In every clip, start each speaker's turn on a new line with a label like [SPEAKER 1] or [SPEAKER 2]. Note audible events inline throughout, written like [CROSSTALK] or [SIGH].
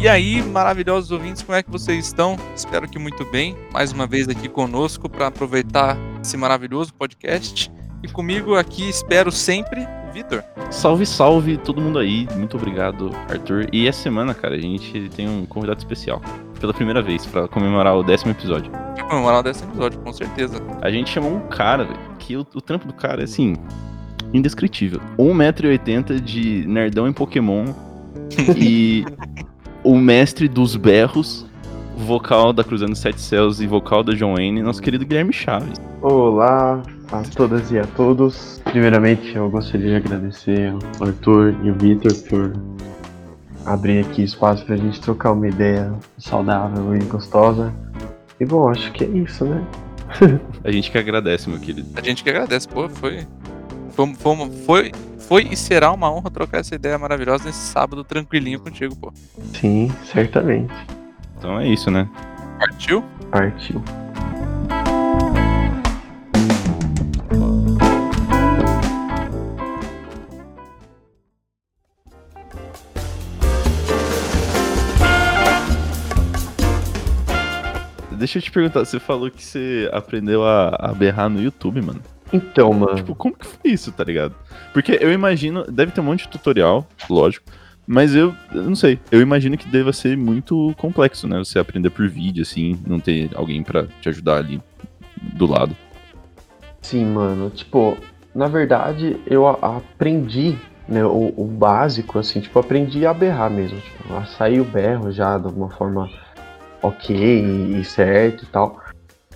[SPEAKER 1] E aí, maravilhosos ouvintes, como é que vocês estão? Espero que muito bem. Mais uma vez aqui conosco para aproveitar esse maravilhoso podcast. E comigo aqui, espero sempre, Vitor.
[SPEAKER 2] Salve, salve todo mundo aí. Muito obrigado, Arthur. E essa semana, cara, a gente tem um convidado especial. Pela primeira vez, para comemorar o décimo episódio.
[SPEAKER 1] Comemorar o décimo episódio, com certeza.
[SPEAKER 2] A gente chamou um cara, velho, que o, o trampo do cara é assim. Indescritível. 1,80m de nerdão em Pokémon. [LAUGHS] e o mestre dos berros, vocal da Cruzando Sete Céus e vocal da John Wayne, nosso querido Guilherme Chaves.
[SPEAKER 3] Olá a todas e a todos. Primeiramente, eu gostaria de agradecer ao Arthur e o Vitor por abrir aqui espaço pra gente trocar uma ideia saudável e gostosa. E bom, acho que é isso, né? [LAUGHS]
[SPEAKER 2] A gente que agradece, meu querido.
[SPEAKER 1] A gente que agradece, pô, foi. Foi, foi, foi, foi e será uma honra trocar essa ideia maravilhosa nesse sábado tranquilinho contigo, pô.
[SPEAKER 3] Sim, certamente.
[SPEAKER 2] Então é isso, né?
[SPEAKER 1] Partiu?
[SPEAKER 3] Partiu.
[SPEAKER 2] Deixa eu te perguntar, você falou que você aprendeu a, a berrar no YouTube, mano.
[SPEAKER 3] Então, mano.
[SPEAKER 2] Tipo, como que foi isso, tá ligado? Porque eu imagino, deve ter um monte de tutorial, lógico. Mas eu, eu não sei, eu imagino que deva ser muito complexo, né? Você aprender por vídeo, assim, não ter alguém pra te ajudar ali do lado.
[SPEAKER 3] Sim, mano. Tipo, na verdade, eu aprendi, né, o, o básico, assim, tipo, aprendi a berrar mesmo. Tipo, a sair o berro já de uma forma ok e, certo e tal.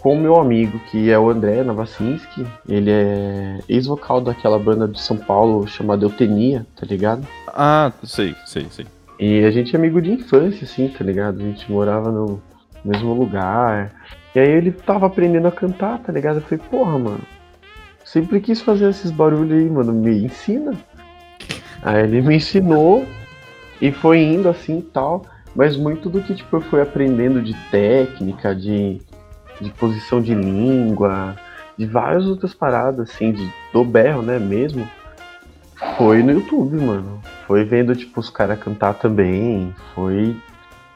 [SPEAKER 3] Com o meu amigo, que é o André Navacinski, ele é ex-vocal daquela banda de São Paulo chamada Eutenia, tá ligado?
[SPEAKER 2] Ah, sei, sei, sei.
[SPEAKER 3] E a gente é amigo de infância, assim, tá ligado? A gente morava no mesmo lugar. E aí ele tava aprendendo a cantar, tá ligado? Eu falei, porra, mano, sempre quis fazer esses barulhos aí, mano, me ensina. Aí ele me ensinou e foi indo assim e tal. Mas muito do que tipo, eu fui aprendendo de técnica, de, de posição de língua, de várias outras paradas, assim, de, do berro, né, mesmo, foi no YouTube, mano. Foi vendo, tipo, os caras cantar também. Foi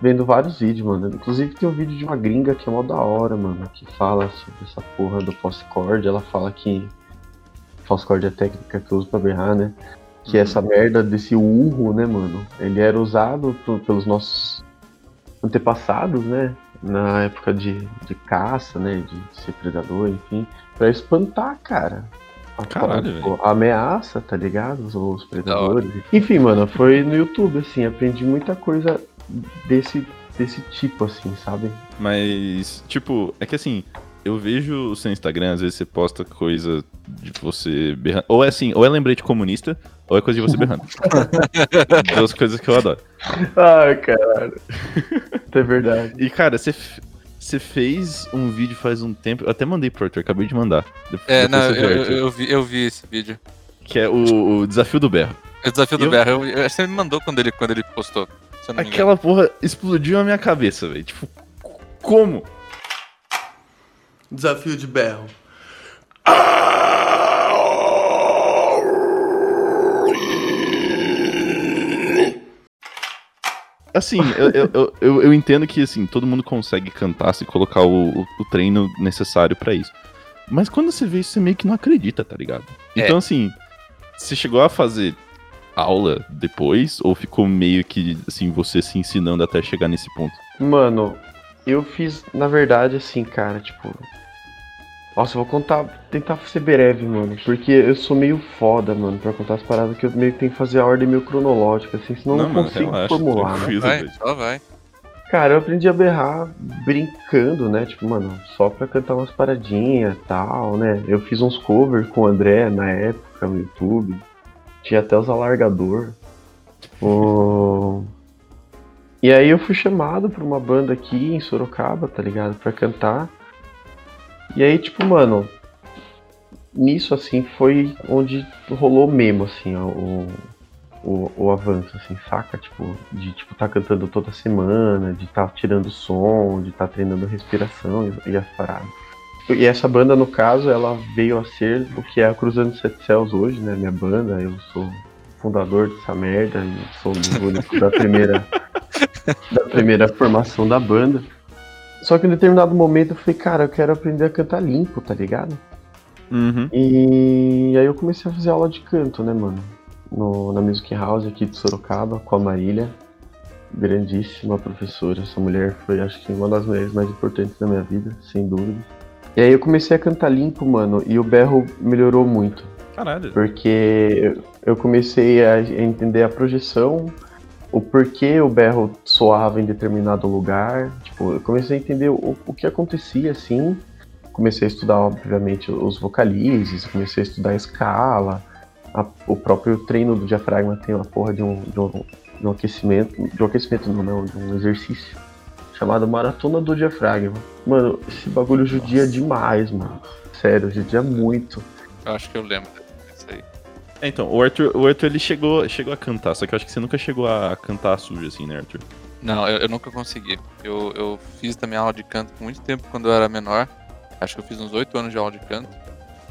[SPEAKER 3] vendo vários vídeos, mano. Inclusive tem um vídeo de uma gringa que é mó da hora, mano. Que fala sobre essa porra do false-chord. Ela fala que false-chord é a técnica que eu uso pra berrar, né? Que essa merda desse urro, né, mano? Ele era usado pelos nossos antepassados, né? Na época de, de caça, né? De ser predador, enfim. Pra espantar, cara. A,
[SPEAKER 2] Caralho,
[SPEAKER 3] tipo, a ameaça, tá ligado? Os, os predadores. Enfim, mano, foi no YouTube, assim. Aprendi muita coisa desse, desse tipo, assim, sabe?
[SPEAKER 2] Mas, tipo, é que assim, eu vejo o seu Instagram, às vezes você posta coisa de você berrando. Ou é assim, ou é lembrete comunista, ou é coisa de você berrando. [LAUGHS] Duas coisas que eu adoro.
[SPEAKER 3] Ai, caralho. é verdade.
[SPEAKER 2] E, cara, você. Você fez um vídeo faz um tempo, eu até mandei pro Arthur, acabei de mandar.
[SPEAKER 1] É, não, eu, eu, eu vi, eu vi esse vídeo.
[SPEAKER 2] Que é o, o desafio do berro.
[SPEAKER 1] O desafio do
[SPEAKER 2] Eu-
[SPEAKER 1] berro, eu, eu, acho que você me mandou quando ele, quando ele postou. Se eu não me engano.
[SPEAKER 2] Aquela porra explodiu a minha cabeça, velho. Tipo, como?
[SPEAKER 4] Desafio de berro.
[SPEAKER 2] Assim, eu, eu, eu, eu- entendo que assim, todo mundo consegue cantar se colocar o, o, o treino necessário pra isso. Mas quando você vê isso, você meio que não acredita, tá ligado?
[SPEAKER 1] É.
[SPEAKER 2] Então, assim, você chegou a fazer aula depois? Ou ficou meio que, assim, você se ensinando até chegar nesse ponto?
[SPEAKER 3] Mano, eu fiz, na verdade, assim, cara, tipo. Nossa, eu vou contar, tentar ser breve, mano. Porque eu sou meio foda, mano, pra contar as paradas que eu meio que tenho que fazer a ordem meio cronológica, assim, senão eu não,
[SPEAKER 2] mano,
[SPEAKER 3] consigo
[SPEAKER 2] relaxa,
[SPEAKER 3] formular, né?
[SPEAKER 1] Vai, só vai.
[SPEAKER 3] Cara, eu aprendi a berrar brincando, né? Tipo, mano, só pra cantar umas paradinhas e tal, né? Eu fiz uns covers com o André na época no YouTube. Tinha até os alargador. O... [LAUGHS] E aí eu fui chamado pra uma banda aqui em Sorocaba, tá ligado? Pra cantar. E aí, tipo, mano, nisso assim foi onde rolou mesmo, assim, o, o, o avanço, assim, saca? Tipo, de tipo, tá cantando toda semana, de tá tirando som, de tá treinando respiração e, e as paradas. E essa banda, no caso, ela veio a ser o que é a Cruzando Sete Céus hoje, né? Minha banda, eu sou fundador dessa merda e sou o único da primeira, [LAUGHS] da primeira formação da banda. Só que em determinado momento eu falei, cara, eu quero aprender a cantar limpo, tá ligado?
[SPEAKER 2] Uhum.
[SPEAKER 3] E aí eu comecei a fazer aula de canto, né, mano? No, na Music House aqui de Sorocaba, com a Marília. Grandíssima professora. Essa mulher foi, acho que, uma das mulheres mais importantes da minha vida, sem dúvida. E aí eu comecei a cantar limpo, mano, e o berro melhorou muito.
[SPEAKER 2] Caralho.
[SPEAKER 3] Porque eu comecei a entender a projeção, o porquê o berro soava em determinado lugar. Tipo, eu comecei a entender o, o que acontecia assim. Comecei a estudar, obviamente, os vocalizes, comecei a estudar a escala. A, o próprio treino do diafragma tem uma porra de um, de um, de um aquecimento. De um aquecimento não, não, de um exercício. Chamado Maratona do Diafragma. Mano, esse bagulho judia
[SPEAKER 1] Nossa.
[SPEAKER 3] demais, mano. Sério, judia muito.
[SPEAKER 1] Eu acho que eu lembro.
[SPEAKER 2] É, então, o Arthur, o Arthur ele chegou, chegou a cantar, só que eu acho que você nunca chegou a cantar sujo assim, né, Arthur?
[SPEAKER 1] Não, eu, eu nunca consegui. Eu, eu fiz também aula de canto por muito tempo quando eu era menor. Acho que eu fiz uns 8 anos de aula de canto.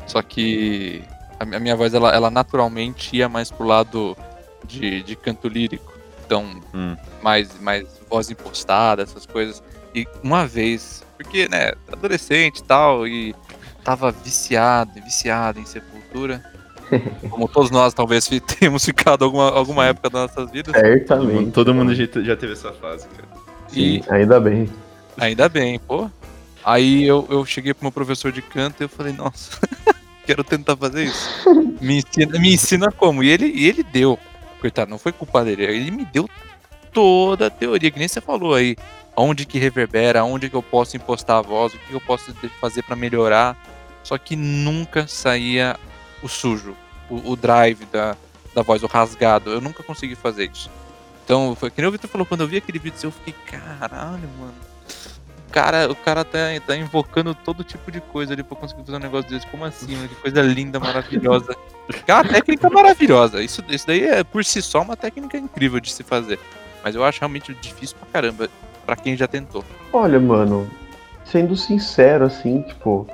[SPEAKER 1] Só que a minha voz, ela, ela naturalmente ia mais pro lado de, de canto lírico. Então,
[SPEAKER 2] Hum.
[SPEAKER 1] mais, mais voz impostada, essas coisas. E uma vez, porque, né, adolescente e tal, e tava viciado, viciado em sepultura. [LAUGHS] Como todos nós talvez [LAUGHS] tenhamos ficado alguma, alguma época das nossas vidas.
[SPEAKER 3] Certamente.
[SPEAKER 2] todo mundo já, já teve essa fase, cara.
[SPEAKER 1] E
[SPEAKER 3] Ainda bem.
[SPEAKER 1] ainda bem, pô. Aí eu, eu cheguei pro meu professor de canto e eu falei, nossa, [LAUGHS] quero tentar fazer isso. Me ensina, me ensina como. E ele, e ele deu. Coitado, não foi culpa dele. Ele me deu toda a teoria, que nem você falou aí. Onde que reverbera, onde que eu posso impostar a voz, o que eu posso fazer pra melhorar. Só que nunca saía o sujo, o, o drive da, da voz, o rasgado. Eu nunca consegui fazer isso. Então, foi que nem o Victor falou, quando eu vi aquele vídeo, eu fiquei, caralho, mano. O cara, o cara tá, tá invocando todo tipo de coisa ali pra conseguir fazer um negócio desse. Como assim, mano? Que coisa linda, maravilhosa. É uma técnica maravilhosa. Isso, isso daí é por si só uma técnica incrível de se fazer. Mas eu acho realmente difícil pra caramba pra quem já tentou.
[SPEAKER 3] Olha, mano, sendo sincero, assim, tipo,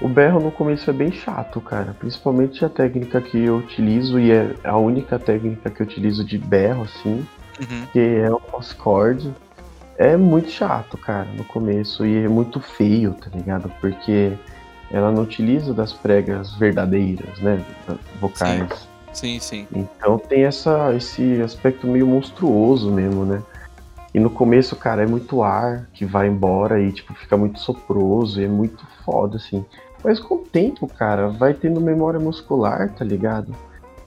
[SPEAKER 3] o berro no começo é bem chato, cara. Principalmente a técnica que eu utilizo, e é a única técnica que eu utilizo de berro, assim,
[SPEAKER 1] Uhum.
[SPEAKER 3] que é o pós-chord. É muito chato, cara, no começo, e é muito feio, tá ligado? Porque ela não utiliza das pregas verdadeiras, né? Vocais.
[SPEAKER 1] Sim, sim.
[SPEAKER 3] Então tem essa, esse aspecto meio monstruoso mesmo, né? E no começo, cara, é muito ar que vai embora e, tipo, fica muito soproso e é muito foda, assim. Mas com o tempo, cara, vai tendo memória muscular, tá ligado?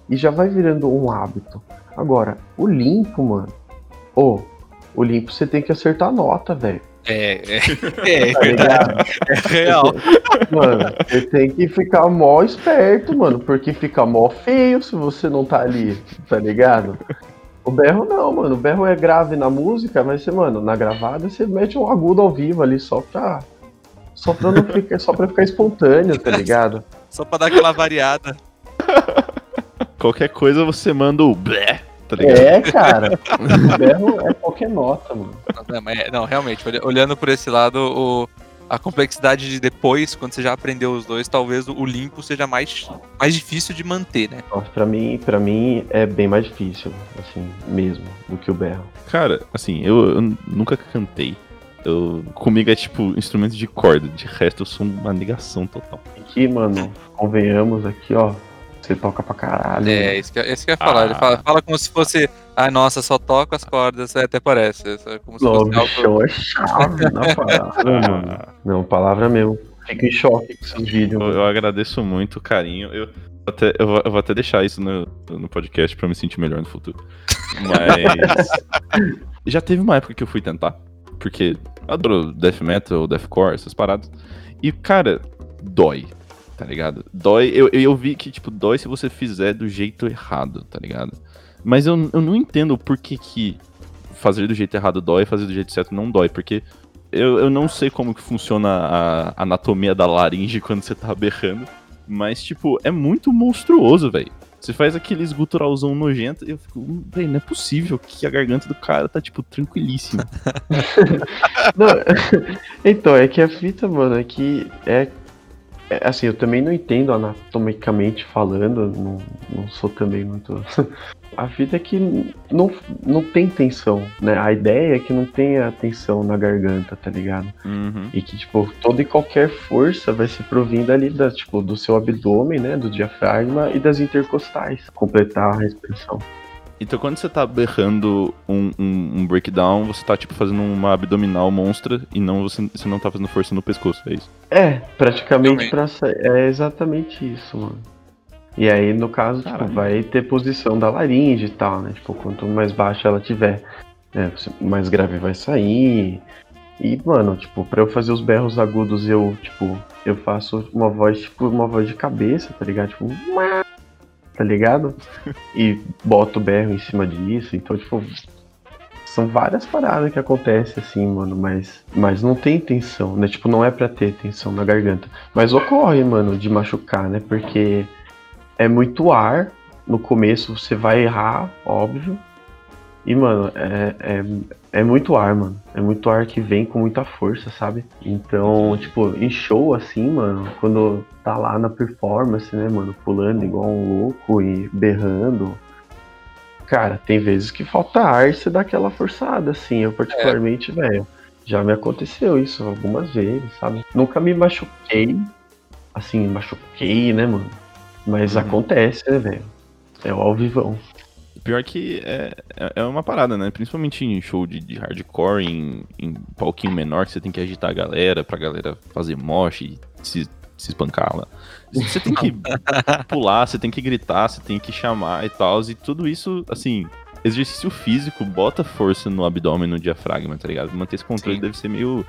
[SPEAKER 3] E já vai virando um hábito. Agora, o limpo, mano. Ô, o limpo você tem que acertar a nota, velho.
[SPEAKER 1] É, é, [LAUGHS] é
[SPEAKER 3] Tá
[SPEAKER 1] verdade.
[SPEAKER 3] ligado?
[SPEAKER 1] É real.
[SPEAKER 3] Mano, você tem que ficar mó esperto, mano, porque fica mó feio se você não tá ali, tá ligado? O berro não, mano. O berro é grave na música, mas você, mano, na gravada você mete um agudo ao vivo ali só pra. Só pra, não ficar, só pra ficar espontâneo, tá ligado? [LAUGHS]
[SPEAKER 1] Só pra dar aquela variada. [LAUGHS]
[SPEAKER 2] Qualquer coisa você manda o blé, tá ligado?
[SPEAKER 3] É, cara. O berro é qualquer nota, mano.
[SPEAKER 1] Não, mas é- não, realmente, olha- olhando por esse lado, o- a complexidade de depois, quando você já aprendeu os dois, talvez o, o limpo seja mais, mais difícil de manter, né?
[SPEAKER 3] Nossa, pra mim, pra mim é bem mais difícil, assim, mesmo, do que o berro.
[SPEAKER 2] Cara, assim, eu, eu nunca cantei. Eu, comigo é tipo instrumento de corda, de resto eu sou uma negação total.
[SPEAKER 3] Aqui, mano, convenhamos aqui, ó. Você toca pra caralho.
[SPEAKER 1] É, isso que, isso que eu ia falar. Ele
[SPEAKER 2] Ah.
[SPEAKER 1] fala, fala como se fosse. Ah, nossa, só toco as cordas, é, até parece. É como se
[SPEAKER 3] Não,
[SPEAKER 1] fosse algo.
[SPEAKER 3] é chave na [LAUGHS] palavra, mano. Não, palavra mesmo. Fico em choque com esses vídeos.
[SPEAKER 2] Eu, eu agradeço muito o carinho. Eu, até, eu, vou, eu vou até deixar isso no, no podcast pra me sentir melhor no futuro. [LAUGHS] Mas. já teve uma época que eu fui tentar. Porque adoro death metal, deathcore, essas paradas. E, cara, dói. Tá ligado? Dói. Eu, eu vi que, tipo, dói se você fizer do jeito errado, tá ligado? Mas eu, eu não entendo por que, que fazer do jeito errado dói e fazer do jeito certo não dói. Porque eu, eu não sei como que funciona a anatomia da laringe [LAUGHS] quando você tá berrando. Mas, tipo, é muito monstruoso, velho. Você faz aqueles guturalzão nojento e eu fico, velho, não é possível que a garganta do cara tá, tipo, tranquilíssima. [LAUGHS]
[SPEAKER 3] Não, [LAUGHS] então, é que a fita, mano, é que é, assim, eu também não entendo anatomicamente falando, não, não sou também muito. [LAUGHS] A vida é que não, não tem tensão, né? A ideia é que não tenha tensão na garganta, tá ligado?
[SPEAKER 2] Uhum.
[SPEAKER 3] E que, tipo, toda e qualquer força vai se provindo ali da, tipo, do seu abdômen, né? Do diafragma e das intercostais. Completar a respiração.
[SPEAKER 2] Então quando você tá berrando um, um, um breakdown, você tá tipo fazendo uma abdominal monstra e não você, você não tá fazendo força no pescoço, é isso?
[SPEAKER 3] É, praticamente pra sair. É exatamente isso, mano. E aí, no caso, tipo, vai ter posição da laringe e tal, né? Tipo, quanto mais baixa ela tiver, né, mais grave vai sair. E, mano, tipo, pra eu fazer os berros agudos, eu, tipo, eu faço uma voz, tipo, uma voz de cabeça, tá ligado? Tipo, tá ligado? E boto o berro em cima disso. Então, tipo, são várias paradas que acontecem assim, mano, mas, mas não tem tensão, né? Tipo, não é pra ter tensão na garganta. Mas ocorre, mano, de machucar, né? Porque é muito ar. No começo você vai errar, óbvio. E, mano, é, é, é muito ar, mano. É muito ar que vem com muita força, sabe? Então, tipo, em show, assim, mano, quando tá lá na performance, né, mano, pulando igual um louco e berrando. Cara, tem vezes que falta ar e você dá aquela forçada, assim. Eu, particularmente, velho, já me aconteceu isso algumas vezes, sabe? Nunca me machuquei, assim, machuquei, né, mano? Mas
[SPEAKER 2] Uhum.
[SPEAKER 3] acontece, né, velho? É o ao vivão.
[SPEAKER 2] Pior que é, é- é uma parada, né? Principalmente em show de, de hardcore, em, em palquinho menor, que você tem que agitar a galera pra galera fazer mosh e se, se espancar lá. Você tem que [LAUGHS] pular, você tem que gritar, você tem que chamar e tal. E tudo isso, assim, exercício físico bota força no abdômen, no diafragma, tá ligado? Manter esse controle
[SPEAKER 1] Sim.
[SPEAKER 2] deve ser meio,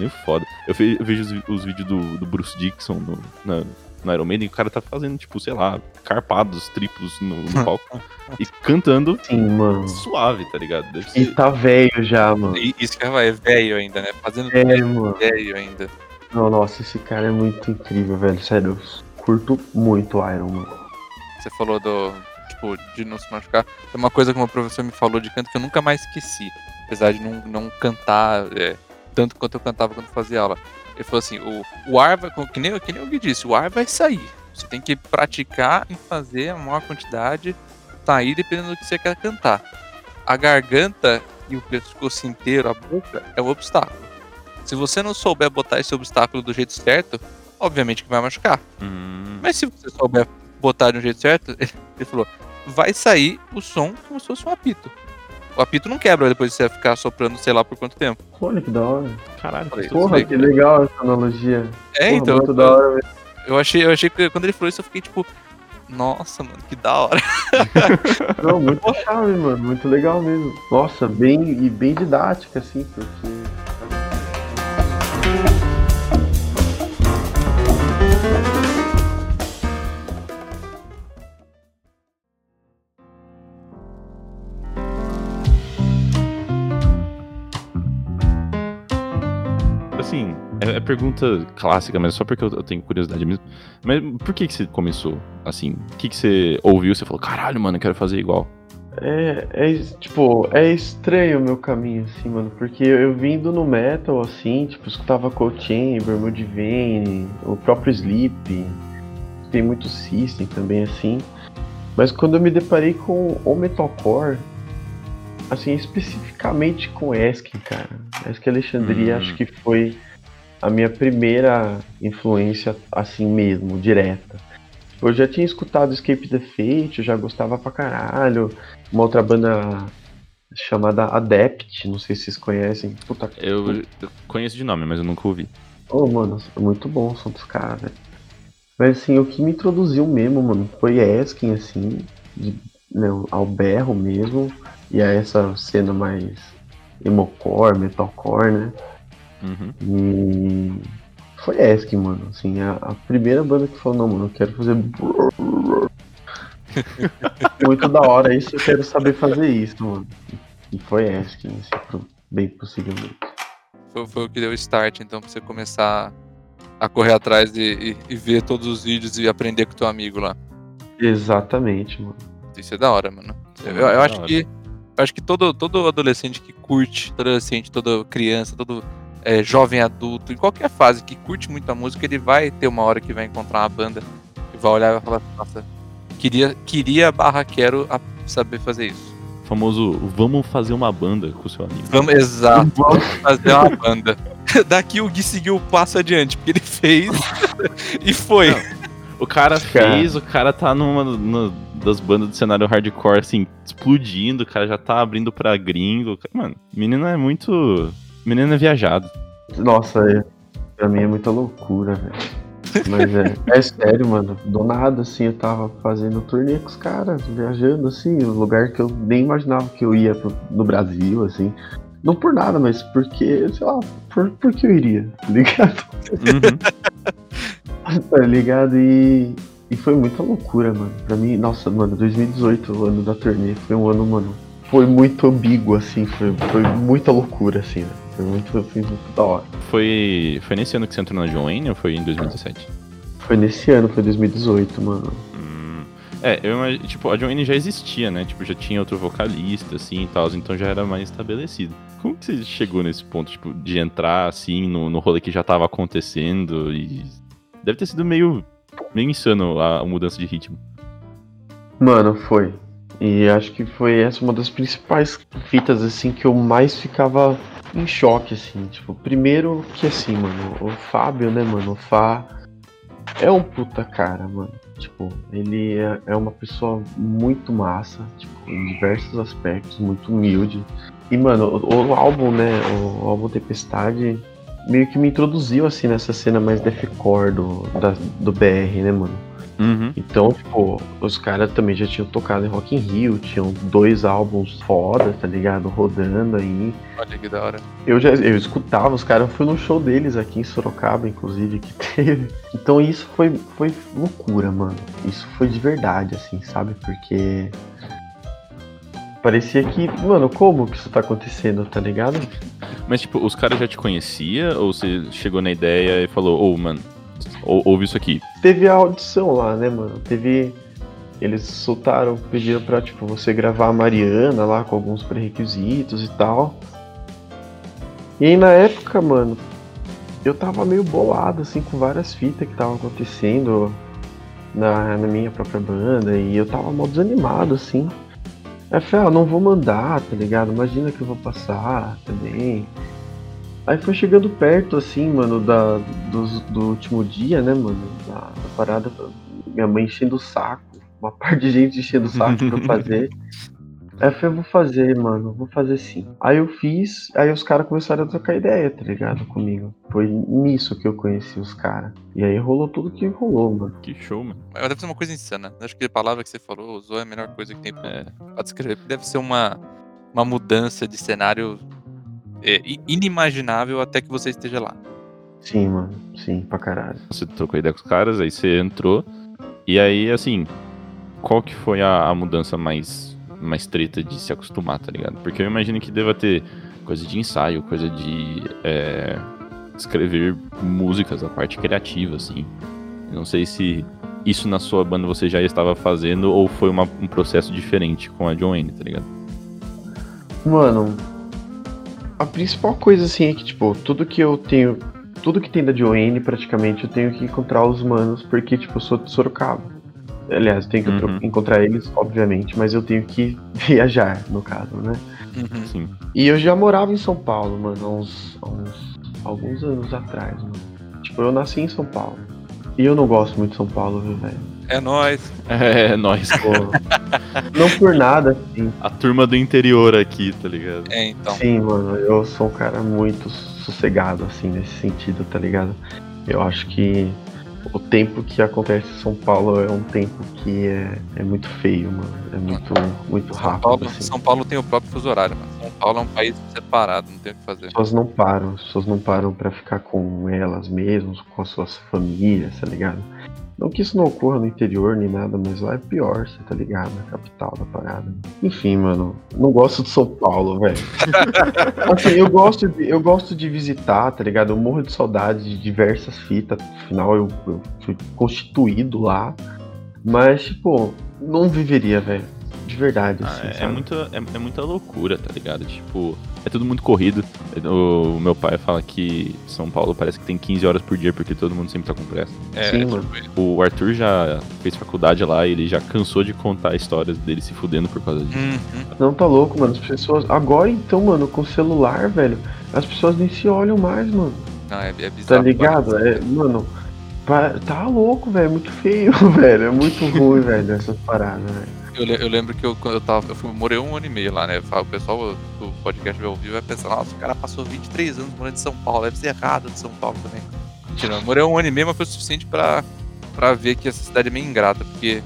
[SPEAKER 2] meio foda. Eu, ve- eu vejo os, os vídeos do, do Bruce Dixon no, na, no Iron Maiden e o cara tá fazendo, tipo, sei lá, carpados triplos no, no palco e cantando
[SPEAKER 3] Sim, mano.
[SPEAKER 2] suave, tá ligado? Deve
[SPEAKER 3] E
[SPEAKER 2] ser.
[SPEAKER 3] tá velho já, mano.
[SPEAKER 1] E Isso que é velho ainda, né? Fazendo
[SPEAKER 3] É, mano.
[SPEAKER 1] velho ainda.
[SPEAKER 3] Não, nossa, esse cara é muito incrível, velho. Sério, eu curto muito Iron, mano.
[SPEAKER 1] Você falou do. Tipo, de não se machucar. Tem uma coisa que o meu professor me falou de canto que eu nunca mais esqueci. Apesar de não, não cantar é, tanto quanto eu cantava quando fazia aula. Ele falou assim: o, o ar vai. Que nem, que nem o Gui disse, o ar vai sair. Você tem que praticar em fazer a maior quantidade sair dependendo do que você quer cantar. A garganta e o pescoço inteiro, a boca, é o obstáculo. Se você não souber botar esse obstáculo do jeito certo, obviamente que vai machucar.
[SPEAKER 2] Hum,
[SPEAKER 1] Mas se você souber botar de um jeito certo, [LAUGHS] ele falou, vai sair o som como se fosse um apito. O apito não quebra depois de você ficar soprando sei lá por quanto tempo.
[SPEAKER 3] Olha que da hora.
[SPEAKER 2] caralho, todo
[SPEAKER 3] Porra, que legal essa analogia.
[SPEAKER 1] É,
[SPEAKER 3] Porra,
[SPEAKER 1] então.
[SPEAKER 3] Muito da hora, velho.
[SPEAKER 1] Eu achei, eu achei que quando ele falou isso, eu fiquei tipo, nossa, mano, que da hora. [LAUGHS]
[SPEAKER 3] Não, muito chave, mano. Muito legal mesmo. Nossa, bem e bem didática, assim, porque.
[SPEAKER 2] É, é pergunta clássica, mas só porque eu, eu tenho curiosidade mesmo. Mas por que que você começou assim? O que que você ouviu? Você falou, caralho, mano, eu quero fazer igual.
[SPEAKER 3] É, é, tipo, é estranho o meu caminho, assim, mano, porque eu vindo no metal, assim, tipo, escutava Cold Chamber, Mudvayne, o próprio Sleep, tem muito System também, assim, mas quando eu me deparei com o metalcore, assim, especificamente com Eskin, cara, Eskin Alexandria,
[SPEAKER 2] Hum.
[SPEAKER 3] acho que foi a minha primeira influência, assim mesmo, direta. Eu já tinha escutado Escape the Fate, eu já gostava pra caralho. Uma outra banda chamada Adept, não sei se vocês conhecem. Puta
[SPEAKER 2] Eu, eu conheço de nome, mas eu nunca ouvi.
[SPEAKER 3] Ô, mano, muito bom o som dos caras, velho. Mas assim, o que me introduziu mesmo, mano, foi Eskin, assim, de, né, ao berro mesmo, e a essa cena mais emocore, metalcore, né?
[SPEAKER 2] Uhum.
[SPEAKER 3] E foi Eskin, mano, assim, a, a primeira banda que falou, não, mano, eu quero fazer. [LAUGHS] Muito da hora isso, eu quero saber fazer isso, mano. E foi Eskin, assim, pro- bem possivelmente.
[SPEAKER 1] Foi, foi o que deu start, então, pra você começar a correr atrás e, e- e ver todos os vídeos e aprender com teu amigo lá.
[SPEAKER 3] Exatamente, mano.
[SPEAKER 1] Isso é da hora, mano. Eu,
[SPEAKER 2] É
[SPEAKER 1] eu
[SPEAKER 2] da
[SPEAKER 1] acho
[SPEAKER 2] hora.
[SPEAKER 1] que. Eu acho que todo, todo adolescente que curte, todo adolescente, toda criança, todo é, jovem adulto, em qualquer fase que curte muito a música, ele vai ter uma hora que vai encontrar uma banda e vai olhar e vai falar, nossa, queria, queria barra quero a- saber fazer isso.
[SPEAKER 2] O famoso, vamos fazer uma banda com o seu amigo.
[SPEAKER 1] Vamos, exato, vamos fazer uma banda. [LAUGHS] Daqui o Gui seguiu o passo adiante, porque ele fez [LAUGHS] e foi.
[SPEAKER 2] O cara
[SPEAKER 3] Cara.
[SPEAKER 2] fez, o cara tá numa, numa das bandas do cenário hardcore, assim, explodindo, o cara já tá abrindo pra gringo. Mano, menino é muito. Menino é viajado.
[SPEAKER 3] Nossa, é, pra mim é muita loucura, velho. Mas é, é sério, mano. Do nada, assim, eu tava fazendo turnê com os caras, viajando, assim, um lugar que eu nem imaginava que eu ia pro- no Brasil, assim. Não por nada, mas porque, sei lá, por, por que eu iria, tá ligado?
[SPEAKER 2] Uhum. [LAUGHS]
[SPEAKER 3] tá ligado? E, e foi muita loucura, mano. Pra mim, nossa, mano, 2018, o ano da turnê, foi um ano, mano, foi muito ambíguo, assim, foi, foi muita loucura, assim, né? Foi muito, foi muito da hora.
[SPEAKER 2] Foi, foi nesse ano que você entrou na Joanne ou foi em 2017?
[SPEAKER 3] Foi nesse ano, foi 2018, mano.
[SPEAKER 2] Hum. É, eu tipo, a Joanne já existia, né? Tipo, já tinha outro vocalista, assim, e tal, então já era mais estabelecido. Como que você chegou nesse ponto, tipo, de entrar, assim, no, no rolê que já tava acontecendo e... Deve ter sido meio, meio insano a, a mudança de ritmo.
[SPEAKER 3] Mano, foi. E acho que foi essa uma das principais fitas, assim, que eu mais ficava em choque, assim. Tipo, primeiro que, assim, mano, o Fábio, né, mano, o Fá é um puta cara, mano. Tipo, ele é, é uma pessoa muito massa, tipo, em diversos aspectos, muito humilde. E, mano, o, o álbum, né, o álbum Tempestade meio que me introduziu, assim, nessa cena mais deathcore do, da- do BR, né, mano.
[SPEAKER 2] Uhum.
[SPEAKER 3] Então, tipo, os caras também já tinham tocado em Rock in Rio, tinham dois álbuns foda, tá ligado? Rodando aí.
[SPEAKER 1] Olha que da hora.
[SPEAKER 3] Eu já eu escutava, os caras, eu fui no show deles aqui em Sorocaba, inclusive, que [LAUGHS] teve. Então isso foi, foi loucura, mano. Isso foi de verdade, assim, sabe? Porque. Parecia que, mano, como que isso tá acontecendo, tá ligado?
[SPEAKER 2] Mas, tipo, os caras já te conhecia ou você chegou na ideia e falou, ô, mano, ou, ouve isso aqui?
[SPEAKER 3] Teve a audição lá, né, mano? Teve. Eles soltaram, pediram pra, tipo, você gravar a Mariana lá com alguns pré-requisitos e tal. E aí na época, mano, eu tava meio bolado, assim, com várias fitas que estavam acontecendo na, na minha própria banda. E eu tava mal desanimado, assim. Aí eu falei, ah, não vou mandar, tá ligado? Imagina que eu vou passar também. Aí foi chegando perto, assim, mano, da, do, do último dia, né, mano? Da, da parada, minha mãe enchendo o saco, uma [LAUGHS] parte de gente enchendo o saco pra eu fazer. [LAUGHS] Aí eu falei, vou fazer, mano, vou fazer sim. Aí eu fiz, aí os caras começaram a trocar ideia, tá ligado? Comigo. Foi nisso que eu conheci os caras. E aí rolou tudo que rolou, mano.
[SPEAKER 2] Que show, mano.
[SPEAKER 1] Mas Deve ser uma coisa insana. Acho que a palavra que você falou, usou, é a melhor coisa que tem pra,
[SPEAKER 2] É.
[SPEAKER 1] pra descrever. Porque Deve ser uma, uma mudança de cenário é, inimaginável até que você esteja lá.
[SPEAKER 3] Sim, mano. Sim, pra caralho.
[SPEAKER 2] Você trocou ideia com os caras, aí você entrou. E aí, assim, qual que foi a, a mudança mais, mais treta de se acostumar, tá ligado? Porque eu imagino que deva ter coisa de ensaio, coisa de é, escrever músicas, a parte criativa, assim. Eu não sei se isso na sua banda você já estava fazendo ou foi uma- um processo diferente com a Joanne, tá ligado?
[SPEAKER 3] Mano, a principal coisa assim é que, tipo, tudo que eu tenho. Tudo que tem da Joanne, praticamente, eu tenho que encontrar os manos, porque, tipo, eu sou de Sorocaba. Aliás, eu tenho que
[SPEAKER 2] Uhum.
[SPEAKER 3] encontrar eles, obviamente, mas eu tenho que [LAUGHS] viajar, no caso, né?
[SPEAKER 1] Uhum.
[SPEAKER 2] Sim.
[SPEAKER 3] E eu já morava em São Paulo, mano, há uns, há uns alguns anos atrás, mano. Tipo, eu nasci em São Paulo. E eu não gosto muito de São Paulo, viu, velho?
[SPEAKER 1] É nóis.
[SPEAKER 2] É, nós.
[SPEAKER 3] Pô, [LAUGHS] não por nada, assim.
[SPEAKER 2] A turma do interior aqui, tá ligado?
[SPEAKER 1] É, então.
[SPEAKER 3] Sim, mano, eu sou um cara muito sossegado, assim, nesse sentido, tá ligado? Eu acho que o tempo que acontece em São Paulo é um tempo que é, é muito feio, mano. É muito, muito
[SPEAKER 1] São
[SPEAKER 3] rápido,
[SPEAKER 1] Paulo,
[SPEAKER 3] assim.
[SPEAKER 1] São Paulo tem o próprio fuso horário, mano. São Paulo é um país separado, não tem o que fazer.
[SPEAKER 3] As pessoas não param, as pessoas não param pra ficar com elas mesmas, com as suas famílias, tá ligado? Não que isso não ocorra no interior nem nada, mas lá é pior, você tá ligado? A capital da parada. Enfim, mano, não gosto de São Paulo, velho. [LAUGHS] assim, eu gosto, de, eu gosto de visitar, tá ligado? Eu morro de saudade de diversas fitas, afinal eu, eu fui constituído lá. Mas, tipo, não viveria, velho. De verdade,
[SPEAKER 2] Ah,
[SPEAKER 3] assim,
[SPEAKER 2] é, é
[SPEAKER 3] sabe?
[SPEAKER 2] muita, é, é muita loucura, tá ligado? Tipo, é tudo muito corrido. O, meu pai fala que São Paulo parece que tem 15 horas por dia, porque todo mundo sempre tá com pressa.
[SPEAKER 1] É,
[SPEAKER 3] Sim,
[SPEAKER 1] é
[SPEAKER 3] mano.
[SPEAKER 2] O Arthur já fez faculdade lá e ele já cansou de contar histórias dele se fudendo por causa disso.
[SPEAKER 1] Uhum.
[SPEAKER 3] Não tá louco, mano. As pessoas. Agora então, mano, com o celular, velho, as pessoas nem se olham mais, mano.
[SPEAKER 1] Não, é, é
[SPEAKER 3] Tá
[SPEAKER 1] bizarro.
[SPEAKER 3] ligado? É, mano. Tá louco, velho. É muito feio, [LAUGHS] velho. É muito ruim, velho, essas paradas, velho.
[SPEAKER 1] Eu, eu lembro que eu, eu tava. Eu fui, morei um ano e meio lá, né? O pessoal do podcast vai ouvir vai pensar, nossa, o cara passou 23 anos morando em São Paulo, deve ser errado de São Paulo também. Mentira, eu morei um ano e meio, mas foi o suficiente pra, pra ver que essa cidade é meio ingrata, porque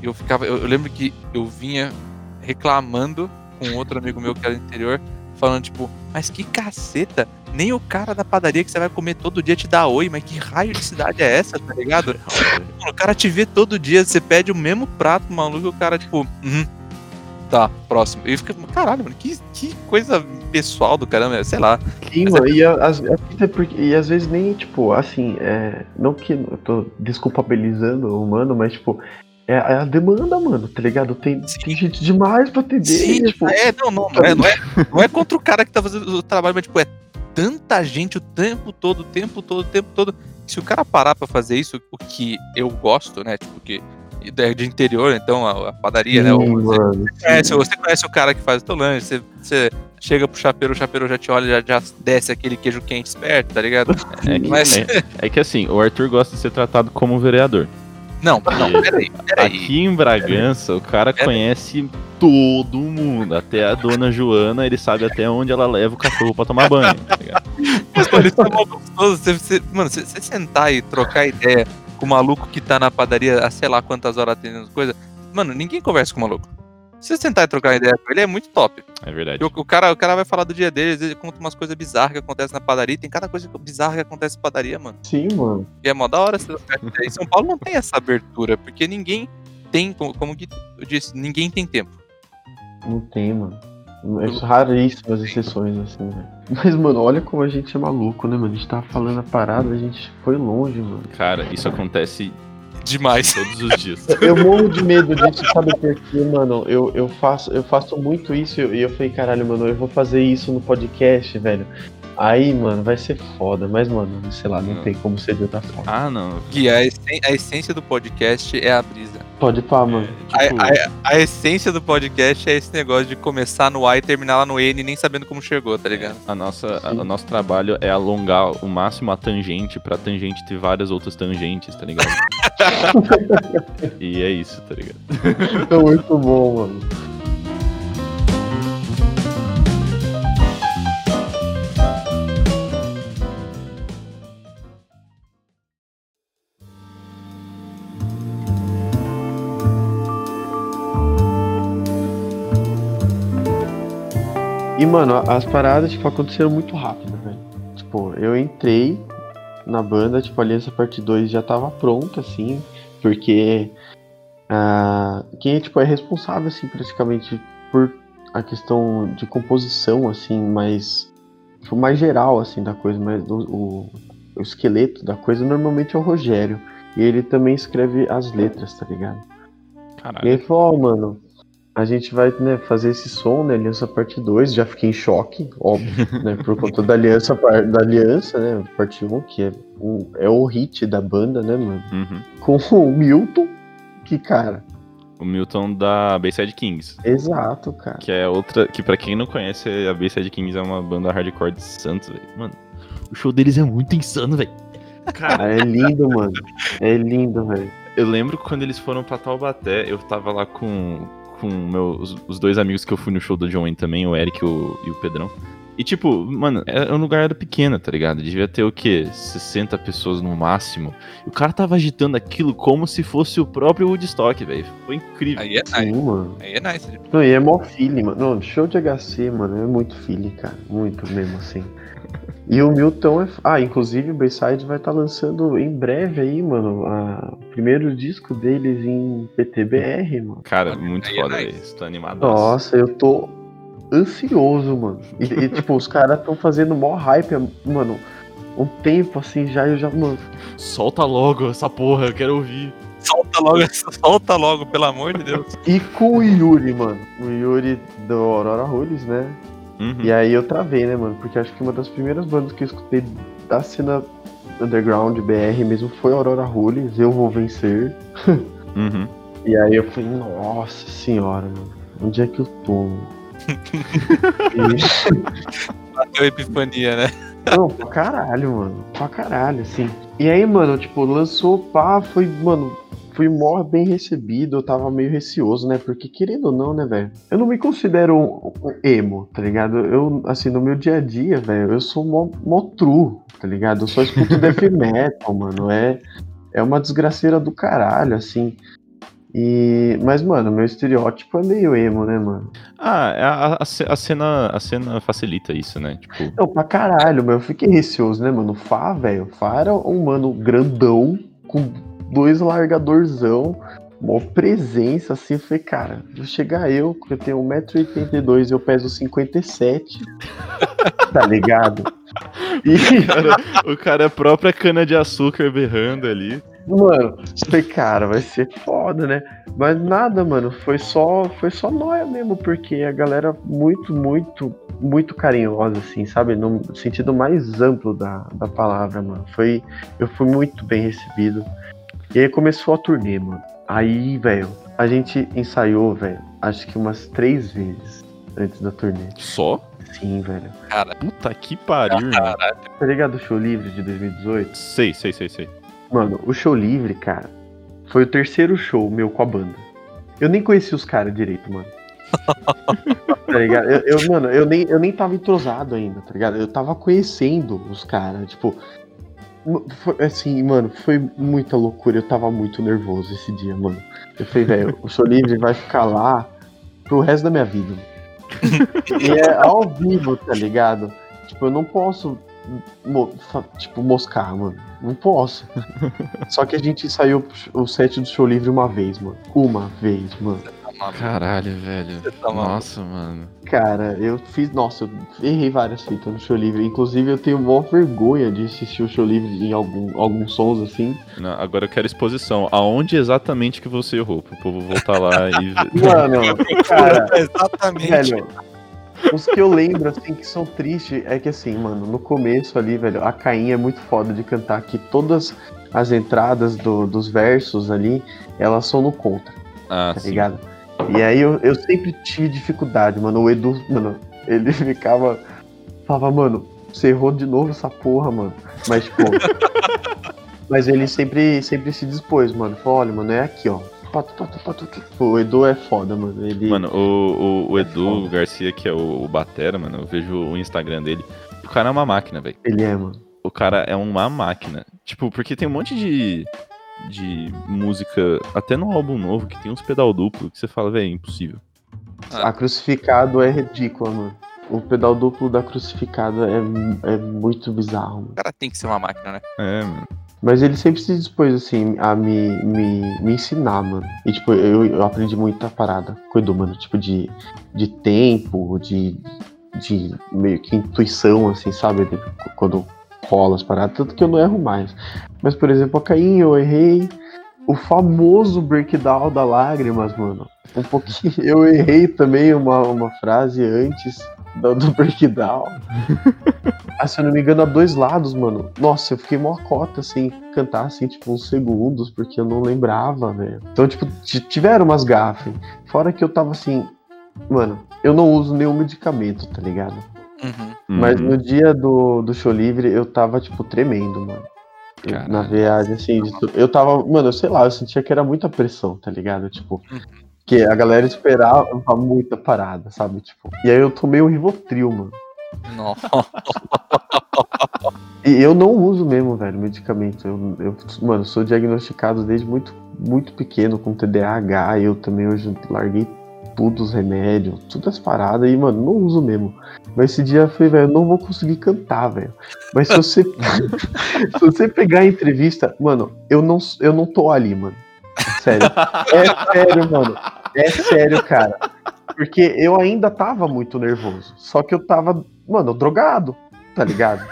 [SPEAKER 1] eu ficava. Eu, eu lembro que eu vinha reclamando com outro amigo meu que era do interior, falando, tipo, mas que caceta! Nem o cara da padaria que você vai comer todo dia te dá oi, mas que raio de cidade é essa, tá ligado? O cara te vê todo dia, você pede o mesmo prato, maluco, e o cara, tipo, uhum, tá, próximo. E fica, caralho, mano, que, que coisa pessoal do caramba, sei lá.
[SPEAKER 3] Sim,
[SPEAKER 1] Mas
[SPEAKER 3] mano, e, a- as, e às vezes nem, tipo, assim, é, não que eu tô desculpabilizando o humano, mas, tipo, é, é a demanda, mano, tá ligado? Tem, tem gente demais pra atender,
[SPEAKER 1] Sim,
[SPEAKER 3] tipo,
[SPEAKER 1] é, não, não, não é, não, é, não é contra o cara que tá fazendo o trabalho, mas, tipo, é tanta gente o tempo todo, o tempo todo, o tempo todo. Se o cara parar pra fazer isso, o que eu gosto, né, tipo, que é de interior, então, a, a padaria, né,
[SPEAKER 3] sim,
[SPEAKER 1] o- você
[SPEAKER 3] mano,
[SPEAKER 1] conhece, você conhece o cara que faz o teu lanche, você, você chega pro chapeiro, o chapeiro já te olha, já, já desce aquele queijo quente esperto, tá ligado?
[SPEAKER 2] É [LAUGHS] que,
[SPEAKER 1] Mas-
[SPEAKER 2] é, é que assim, o Arthur gosta de ser tratado como vereador.
[SPEAKER 1] Não, não, peraí, peraí.
[SPEAKER 2] Aqui em Bragança, o cara
[SPEAKER 1] Peraí.
[SPEAKER 2] conhece todo mundo. Até a dona Joana, ele sabe até onde ela leva o cachorro pra tomar banho. tá ligado?
[SPEAKER 1] Mas, mano, isso é gostoso. Você, você- mano, você, você sentar e trocar ideia com o maluco que tá na padaria há sei lá quantas horas atendendo coisa. Mano, ninguém conversa com o maluco. Se você sentar e trocar ideia com ele, é muito top.
[SPEAKER 2] É verdade.
[SPEAKER 1] O, o cara, o cara vai falar do dia dele, às vezes ele conta umas coisas bizarras que acontecem na padaria. Tem cada coisa bizarra que acontece na padaria, mano.
[SPEAKER 3] sim, mano.
[SPEAKER 1] E é mó da hora. Em [LAUGHS] São Paulo não tem essa abertura, porque ninguém tem, como, como que eu disse, ninguém tem tempo.
[SPEAKER 3] Não tem, mano. É raríssimas exceções, assim, velho. Mas, mano, olha como a gente é maluco, né, mano? A gente tava falando a parada, a gente foi longe, mano.
[SPEAKER 2] Cara, isso acontece
[SPEAKER 1] Demais.
[SPEAKER 2] todos os dias.
[SPEAKER 3] Eu morro de medo disso, sabe por quê, mano? Eu, eu, faço, eu faço muito isso e eu, falei, caralho, mano, eu vou fazer isso no podcast, velho. Aí, mano, vai ser foda. Mas, mano, sei lá, não
[SPEAKER 2] Não.
[SPEAKER 3] tem como ser de outra forma.
[SPEAKER 2] Ah, não.
[SPEAKER 1] Que a, essen- a essência do podcast é a brisa.
[SPEAKER 3] Pode pá, mano.
[SPEAKER 2] Tipo,
[SPEAKER 1] A, a- a essência do podcast é esse negócio de começar no A e terminar lá no N, nem sabendo como chegou, tá ligado?
[SPEAKER 2] a nossa, a- o nosso trabalho é alongar o máximo a tangente pra tangente ter várias outras tangentes, tá ligado? [LAUGHS] e é isso, tá ligado? [LAUGHS]
[SPEAKER 3] É muito bom, mano. Mano, as paradas, tipo, aconteceram muito rápido, velho. Tipo, eu entrei na banda, tipo, a Aliança Parte 2 já tava pronta, assim, porque ah, quem, tipo, é responsável, assim, praticamente por a questão de composição, assim, mais, tipo, mais geral, assim, da coisa, mas o, o, esqueleto da coisa normalmente é o Rogério. E ele também escreve as letras, tá ligado? E
[SPEAKER 2] Caralho.
[SPEAKER 3] ele falou, ó, mano, a gente vai né, fazer esse som, né? Aliança parte 2, já fiquei em choque, óbvio, [LAUGHS] né? Por conta da aliança, da aliança, né? Parte 1, que é o, é o hit da banda, né, mano?
[SPEAKER 2] Uhum.
[SPEAKER 3] Com o Milton, que, cara,
[SPEAKER 2] O Milton da Bayside Kings.
[SPEAKER 3] exato, cara.
[SPEAKER 2] Que é outra. Que pra quem não conhece, a Bayside Kings é uma banda hardcore de Santos, velho. Mano, o show deles é muito insano, velho. Cara,
[SPEAKER 3] é lindo, mano. É lindo, velho.
[SPEAKER 2] eu lembro quando eles foram pra Taubaté, eu tava lá com, com meus, os dois amigos que eu fui no show do John Wayne também, o Eric e o, e o Pedrão. E tipo, mano, era, um lugar era pequeno, tá ligado? Devia ter o quê? 60 pessoas no máximo. E o cara tava agitando aquilo como se fosse o próprio Woodstock, velho. Foi incrível.
[SPEAKER 1] Aí é
[SPEAKER 3] Sim,
[SPEAKER 1] nice.
[SPEAKER 3] mano.
[SPEAKER 1] Aí é nice.
[SPEAKER 3] Não, e é mó feeling, mano. Não, show de HC, mano, é muito feeling, cara. Muito mesmo, assim. E o Milton é. Ah, inclusive o Bayside vai estar lançando em breve aí, mano, a- o primeiro disco deles em PTBR, mano.
[SPEAKER 2] Cara, muito
[SPEAKER 1] é
[SPEAKER 2] foda,
[SPEAKER 1] nice.
[SPEAKER 2] velho. Tô animado.
[SPEAKER 3] Nossa, eu tô ansioso, mano. E, e, [LAUGHS] tipo, os caras tão fazendo mó hype, mano. Um tempo assim já, eu já, mano.
[SPEAKER 2] Solta logo essa porra, eu quero ouvir.
[SPEAKER 1] Solta logo, [LAUGHS] solta logo, pelo amor de Deus.
[SPEAKER 3] E com o Yuri, mano. O Yuri do Aurora Rules, né?
[SPEAKER 2] Uhum.
[SPEAKER 3] E aí eu travei, né, mano? Porque acho que uma das primeiras bandas que eu escutei da cena underground BR mesmo foi Aurora Rules, Eu Vou Vencer.
[SPEAKER 2] Uhum.
[SPEAKER 3] E aí eu falei, nossa senhora, mano. Onde é que eu tô? mano? [LAUGHS] E-
[SPEAKER 1] Bateu epifania, né?
[SPEAKER 3] Não, pra caralho, mano. Pra caralho, assim. E aí, mano, tipo, lançou, pá, foi, mano, fui mó bem recebido, eu tava meio receoso, né? Porque, querendo ou não, né, velho? Eu não me considero um, um emo, tá ligado? Eu, assim, no meu dia a dia, velho, eu sou mó, mó true, tá ligado? Eu só escuto death [LAUGHS] metal, mano. É, é uma desgraceira do caralho, assim. E, mas, mano, meu estereótipo é meio emo, né, mano?
[SPEAKER 2] Ah, a, a, ce- a cena, a cena facilita isso, né? Tipo,
[SPEAKER 3] Não, pra caralho, mas eu fiquei receoso, né, mano? O Fá, velho, Fá era um mano grandão, com dois largadorzão, mó presença, assim. Eu falei, cara, vou chegar eu, que eu tenho 1,82m e eu peso 57, [LAUGHS] tá ligado? E,
[SPEAKER 2] o cara, o cara é a própria cana de açúcar berrando ali.
[SPEAKER 3] mano, falei, cara, vai ser foda, né? Mas nada, mano, foi só, foi só nóia mesmo, porque a galera muito, muito, muito carinhosa, assim, sabe? No sentido mais amplo da, da palavra, mano. Foi, eu fui muito bem recebido. E aí começou a turnê, mano. Aí, velho, a gente ensaiou, velho, acho que umas três vezes antes da turnê.
[SPEAKER 2] Só?
[SPEAKER 3] Sim, velho.
[SPEAKER 2] Puta que pariu, irmão.
[SPEAKER 3] Tá ligado o show livre de 2018?
[SPEAKER 2] Sei, sei, sei, sei.
[SPEAKER 3] Mano, o show livre, cara, foi o terceiro show meu com a banda. Eu nem conheci os caras direito, mano. [LAUGHS] tá ligado? Eu, eu, mano, eu nem, eu nem tava entrosado ainda, tá ligado? Eu tava conhecendo os caras, tipo. Assim, mano, foi muita loucura. Eu tava muito nervoso esse dia, mano. Eu falei, velho, o show livre vai ficar lá pro resto da minha vida. [LAUGHS] e é ao vivo, tá ligado? Tipo, eu não posso, tipo, moscar, mano. Não posso. [LAUGHS] Só que a gente ensaiou o set do show livre uma vez, mano. Uma vez, mano.
[SPEAKER 1] Maluco.
[SPEAKER 2] Caralho, velho.
[SPEAKER 1] Você tá maluco.
[SPEAKER 2] Nossa, mano.
[SPEAKER 3] Cara, eu fiz. Nossa, eu errei várias fitas no show livre. Inclusive, eu tenho maior vergonha de assistir o show livre em algum, alguns sons assim.
[SPEAKER 2] Não, agora eu quero exposição. Aonde exatamente que você errou? Pro povo voltar lá e ver. [LAUGHS]
[SPEAKER 3] Mano, [LAUGHS] cara,
[SPEAKER 1] Exatamente.
[SPEAKER 3] velho. Os que eu lembro, assim, que são tristes, é que assim, mano, no começo ali, velho, a Cainha é muito foda de cantar que todas as entradas do- dos versos ali, elas são no contra.
[SPEAKER 2] Ah,
[SPEAKER 3] tá
[SPEAKER 2] sim.
[SPEAKER 3] ligado? E aí eu, eu sempre tive dificuldade, mano. O Edu, mano, ele [LAUGHS] ficava. Falava, mano, você errou de novo essa porra, mano. Mas, tipo. [LAUGHS] mas ele sempre, sempre se dispôs, mano. Falou, olha, mano, é aqui, ó. O Edu é foda, mano. Ele.
[SPEAKER 2] Mano, o, o, o Edu
[SPEAKER 3] foda.
[SPEAKER 2] Garcia, que é o, o Batera, mano, eu vejo o Instagram dele. O cara é uma máquina, velho.
[SPEAKER 3] Ele é, mano.
[SPEAKER 2] O cara é uma máquina. Tipo, porque tem um monte de, de música, até no álbum novo, que tem uns pedal duplo, que você fala, velho, é impossível.
[SPEAKER 3] A crucificado é ridícula, mano. O pedal duplo da crucificada é, é muito bizarro, mano.
[SPEAKER 1] O cara tem que ser uma máquina, né?
[SPEAKER 2] É, mano.
[SPEAKER 3] Mas ele sempre se dispôs, assim, a me, me, me ensinar, mano. E, tipo, eu, eu aprendi muita parada com o Edu, mano. Tipo, de, de tempo, de, de meio que intuição, assim, sabe? De- quando rola as paradas. Tanto que eu não erro mais. Mas, por exemplo, a Caim, eu errei o famoso breakdown da lágrimas, mano. Um pouquinho. [LAUGHS] Eu errei também uma, uma frase antes do, do breakdown. [LAUGHS] Ah, se eu não me engano, a dois lados, mano. Nossa, eu fiquei mó cota, assim, cantar, assim, tipo, uns segundos, porque eu não lembrava, velho. Então, tipo, tiveram umas gafes. Fora que eu tava assim, mano, eu não uso nenhum medicamento, tá ligado?
[SPEAKER 1] Uhum.
[SPEAKER 3] Mas
[SPEAKER 2] Uhum.
[SPEAKER 3] no dia do, do show livre, eu tava, tipo, tremendo, mano. Eu- na viagem, assim, de tu- eu tava, mano, eu sei lá, eu sentia que era muita pressão, tá ligado? Tipo,
[SPEAKER 1] Uhum.
[SPEAKER 3] que a galera esperava muita parada, sabe? Tipo, e aí eu tomei um Rivotril, mano.
[SPEAKER 1] Nossa.
[SPEAKER 3] E eu não uso mesmo, velho, medicamento. Eu, eu, mano, sou diagnosticado desde muito, muito pequeno com TDAH. Eu também hoje larguei tudo os remédios, todas as paradas. E, mano, não uso mesmo. Mas esse dia eu falei, velho, eu não vou conseguir cantar, velho. Mas se você, [LAUGHS] [LAUGHS] se você pegar a entrevista, mano, eu não, eu não tô ali, mano. Sério. É sério, mano. É sério, cara. Porque eu ainda tava muito nervoso. Só que eu tava, mano, drogado, tá ligado?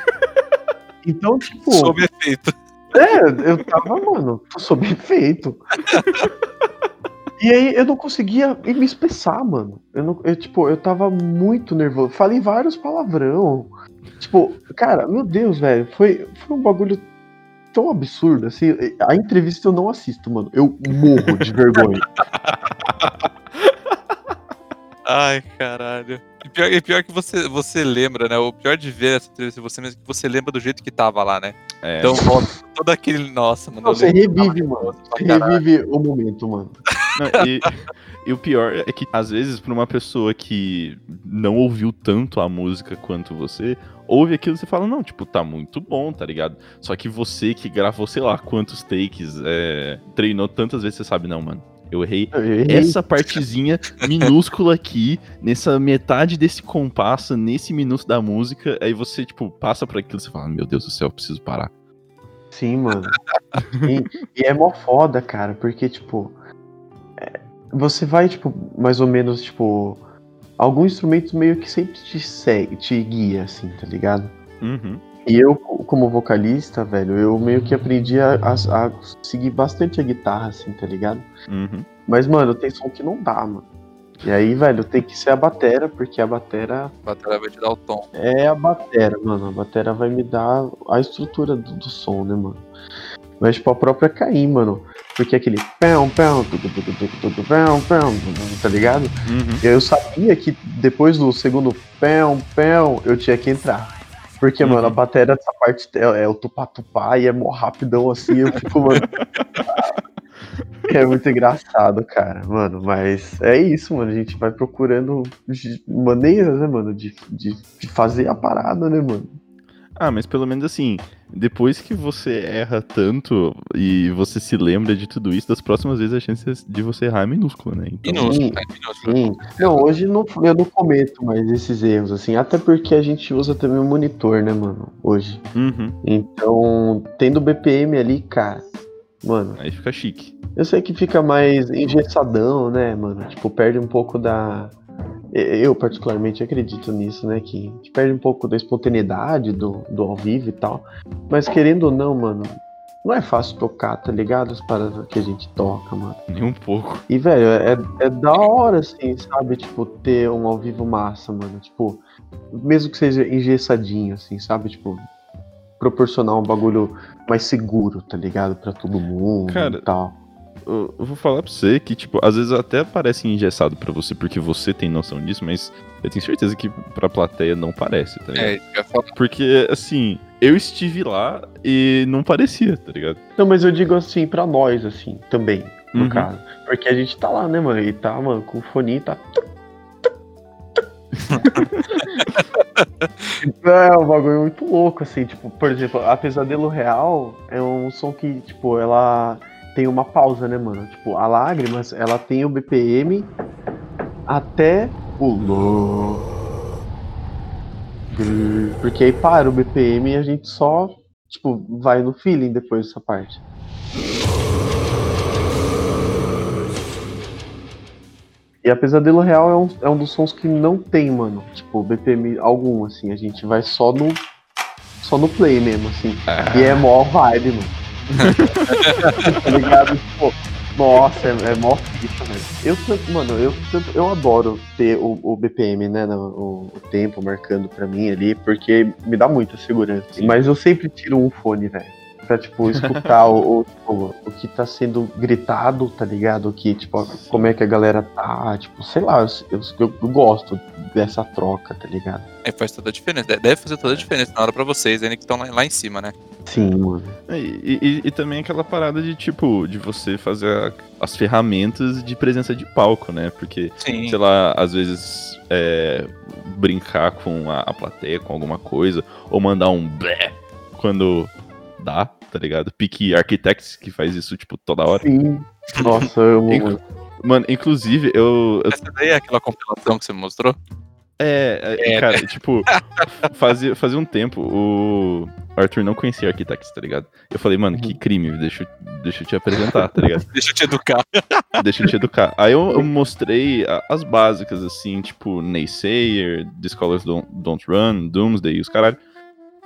[SPEAKER 3] Então, tipo.
[SPEAKER 1] Sob efeito.
[SPEAKER 3] É, eu tava, mano, sob efeito. [LAUGHS] E aí eu não conseguia me expressar, mano. Eu, não, eu, tipo, eu tava muito nervoso. Falei vários palavrão. Tipo, cara, meu Deus, velho. Foi, foi um bagulho tão absurdo, assim. A entrevista eu não assisto, mano. Eu morro de [LAUGHS] vergonha.
[SPEAKER 1] Ai, caralho. E pior, e pior que você, você lembra, né? O pior de ver essa entrevista você mesmo é que você lembra do jeito que tava lá, né?
[SPEAKER 2] É.
[SPEAKER 1] Então todo aquele. Nossa, mano.
[SPEAKER 3] Não, você revive, mano. Você revive o momento, mano.
[SPEAKER 2] Não, e, e o pior é que, às vezes, pra uma pessoa que não ouviu tanto a música quanto você, ouve aquilo e você fala, não, tipo, tá muito bom, tá ligado? Só que você que gravou, sei lá, quantos takes, é, treinou tantas vezes, você sabe, não, mano. Eu errei
[SPEAKER 3] Eu errei.
[SPEAKER 2] essa partezinha minúscula aqui, nessa metade desse compasso, nesse minuto da música, aí você, tipo, passa por aquilo e você fala, meu Deus do céu, eu preciso parar.
[SPEAKER 3] Sim, mano. E, e é mó foda, cara, porque, tipo, você vai, tipo, mais ou menos, tipo, algum instrumento meio que sempre te segue, te guia, assim, tá ligado?
[SPEAKER 2] Uhum.
[SPEAKER 3] E eu, como vocalista, velho, eu meio que aprendi a, a- a seguir bastante a guitarra, assim, tá ligado?
[SPEAKER 2] Uhum.
[SPEAKER 3] Mas, mano, tem som que não dá, mano. E aí, velho, tem que ser a batera, porque a batera
[SPEAKER 1] A bateria vai te dar o tom.
[SPEAKER 3] é a batera, mano. A batera vai me dar a estrutura do, do som, né, mano? Mas, tipo, a própria Caim, mano. Porque aquele pão, pão, pão, pão, tá ligado?
[SPEAKER 2] Uhum.
[SPEAKER 3] Eu sabia que depois do segundo pão, pão, eu tinha que entrar. Porque,
[SPEAKER 2] Uhum.
[SPEAKER 3] mano, a batera dessa parte é, é o tupá-tupá e é mó rapidão assim, eu fico, mano. [LAUGHS] É muito engraçado, cara, mano. Mas é isso, mano. A gente vai procurando maneiras, né, mano, de, de, de fazer a parada, né, mano?
[SPEAKER 2] Ah, mas pelo menos assim, depois que você erra tanto e você se lembra de tudo isso, das próximas vezes a chance de você errar é minúscula, né? Então,
[SPEAKER 1] Minúsculo,
[SPEAKER 3] Sim.
[SPEAKER 1] né? Minúsculo.
[SPEAKER 3] Sim. Não, hoje não, eu não cometo mais esses erros, assim. Até porque a gente usa também o monitor, né, mano? Hoje.
[SPEAKER 2] uhum.
[SPEAKER 3] Então, tendo BPM ali, cara, mano,
[SPEAKER 2] Aí fica chique.
[SPEAKER 3] eu sei que fica mais engessadão, né, mano? Tipo, perde um pouco da. Eu, particularmente, acredito nisso, né? Que, que perde um pouco da espontaneidade do, do ao vivo e tal. Mas querendo ou não, mano, não é fácil tocar, tá ligado? As paradas que a gente toca, mano.
[SPEAKER 2] Nem um pouco.
[SPEAKER 3] E, velho, é, é da hora, assim, sabe? Tipo, ter um ao vivo massa, mano. Tipo, mesmo que seja engessadinho, assim, sabe? Tipo, proporcionar um bagulho mais seguro, tá ligado? Pra todo mundo
[SPEAKER 2] Cara,
[SPEAKER 3] e tal.
[SPEAKER 2] Eu, vou falar pra você que, tipo, às vezes até parece engessado pra você porque você tem noção disso, mas eu tenho certeza que pra plateia não parece, tá ligado?
[SPEAKER 1] É, isso que eu falar.
[SPEAKER 2] Porque, assim, eu estive lá e não parecia, tá ligado?
[SPEAKER 3] Não, mas eu digo assim, pra nós, assim, também, no
[SPEAKER 2] Uhum.
[SPEAKER 3] caso. Porque a gente tá lá, né, mano? E tá, mano, com o fone tá. [LAUGHS] É um bagulho muito louco, assim, tipo, por exemplo, a Pesadelo Real é um som que, tipo, ela tem uma pausa, né, mano? Tipo, a Lágrimas, ela tem o BPM até o. Porque aí para o BPM e a gente só, tipo, vai no feeling depois dessa parte. E a Pesadelo Real é um, é um dos sons que não tem, mano. Tipo, BPM algum, assim. A gente vai só no. Só no play mesmo, assim. E é mó vibe, mano. Tá ligado? Tipo, nossa, é, é mó ficha, velho. Eu, mano, eu, eu adoro ter o, o BPM, né? o, o tempo marcando pra mim ali, porque me dá muita segurança.
[SPEAKER 2] Sim.
[SPEAKER 3] Mas eu sempre tiro um fone, velho. Pra, tipo, escutar o, o, tipo, o que tá sendo gritado, tá ligado? O que, tipo, como é que a galera tá, tipo, sei lá, eu, eu, eu gosto dessa troca, tá ligado?
[SPEAKER 1] É, faz toda a diferença. De- Deve fazer toda a diferença na hora pra vocês, ainda que estão lá, lá em cima, né?
[SPEAKER 3] Sim, mano.
[SPEAKER 2] É, E, e- e também aquela parada de, tipo, de você fazer a- as ferramentas de presença de palco, né? Porque,
[SPEAKER 1] Sim.
[SPEAKER 2] sei lá, às vezes é, brincar com a, a plateia, com alguma coisa, ou mandar um blé quando dá, tá ligado? Pique Architects, que faz isso, tipo, toda hora.
[SPEAKER 3] Sim. Nossa, eu amo
[SPEAKER 2] Inclu-. Mano, inclusive, eu, eu
[SPEAKER 1] Essa daí é aquela compilação que você mostrou?
[SPEAKER 2] É, é,
[SPEAKER 1] É,
[SPEAKER 2] cara, tipo, fazia, fazia um tempo o Arthur não conhecia Architects, tá ligado? Eu falei, mano, que crime, deixa, eu- deixa eu te apresentar, tá ligado? [LAUGHS]
[SPEAKER 1] Deixa eu te educar. [LAUGHS]
[SPEAKER 2] Deixa eu te educar. Aí eu, eu mostrei a- as básicas, assim, tipo, Naysayer, The Scholars Don't, Don't Run, Doomsday e os caralho.